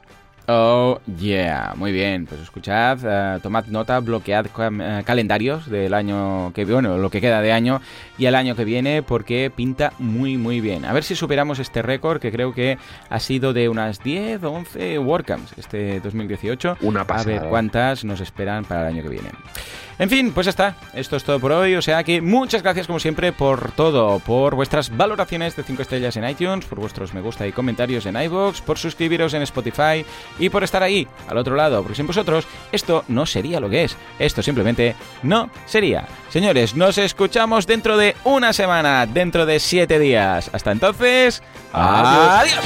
Oh, yeah. Muy bien. Pues escuchad, eh, tomad nota, bloquead eh, calendarios del año que bueno, lo que queda de año y el año que viene porque pinta muy, muy bien. A ver si superamos este récord que creo que ha sido de unas 10 o 11 WordCamps este 2018. Una pasada. A ver cuántas nos esperan para el año que viene. En fin, pues ya está. Esto es todo por hoy. O sea que muchas gracias como siempre por todo, por vuestras valoraciones de 5 estrellas en iTunes, por vuestros me gusta y comentarios en iVoox, por suscribiros en Spotify y por estar ahí, al otro lado, porque sin vosotros esto no sería lo que es. Esto simplemente no sería. Señores, nos escuchamos dentro de una semana, dentro de 7 días. Hasta entonces, adiós.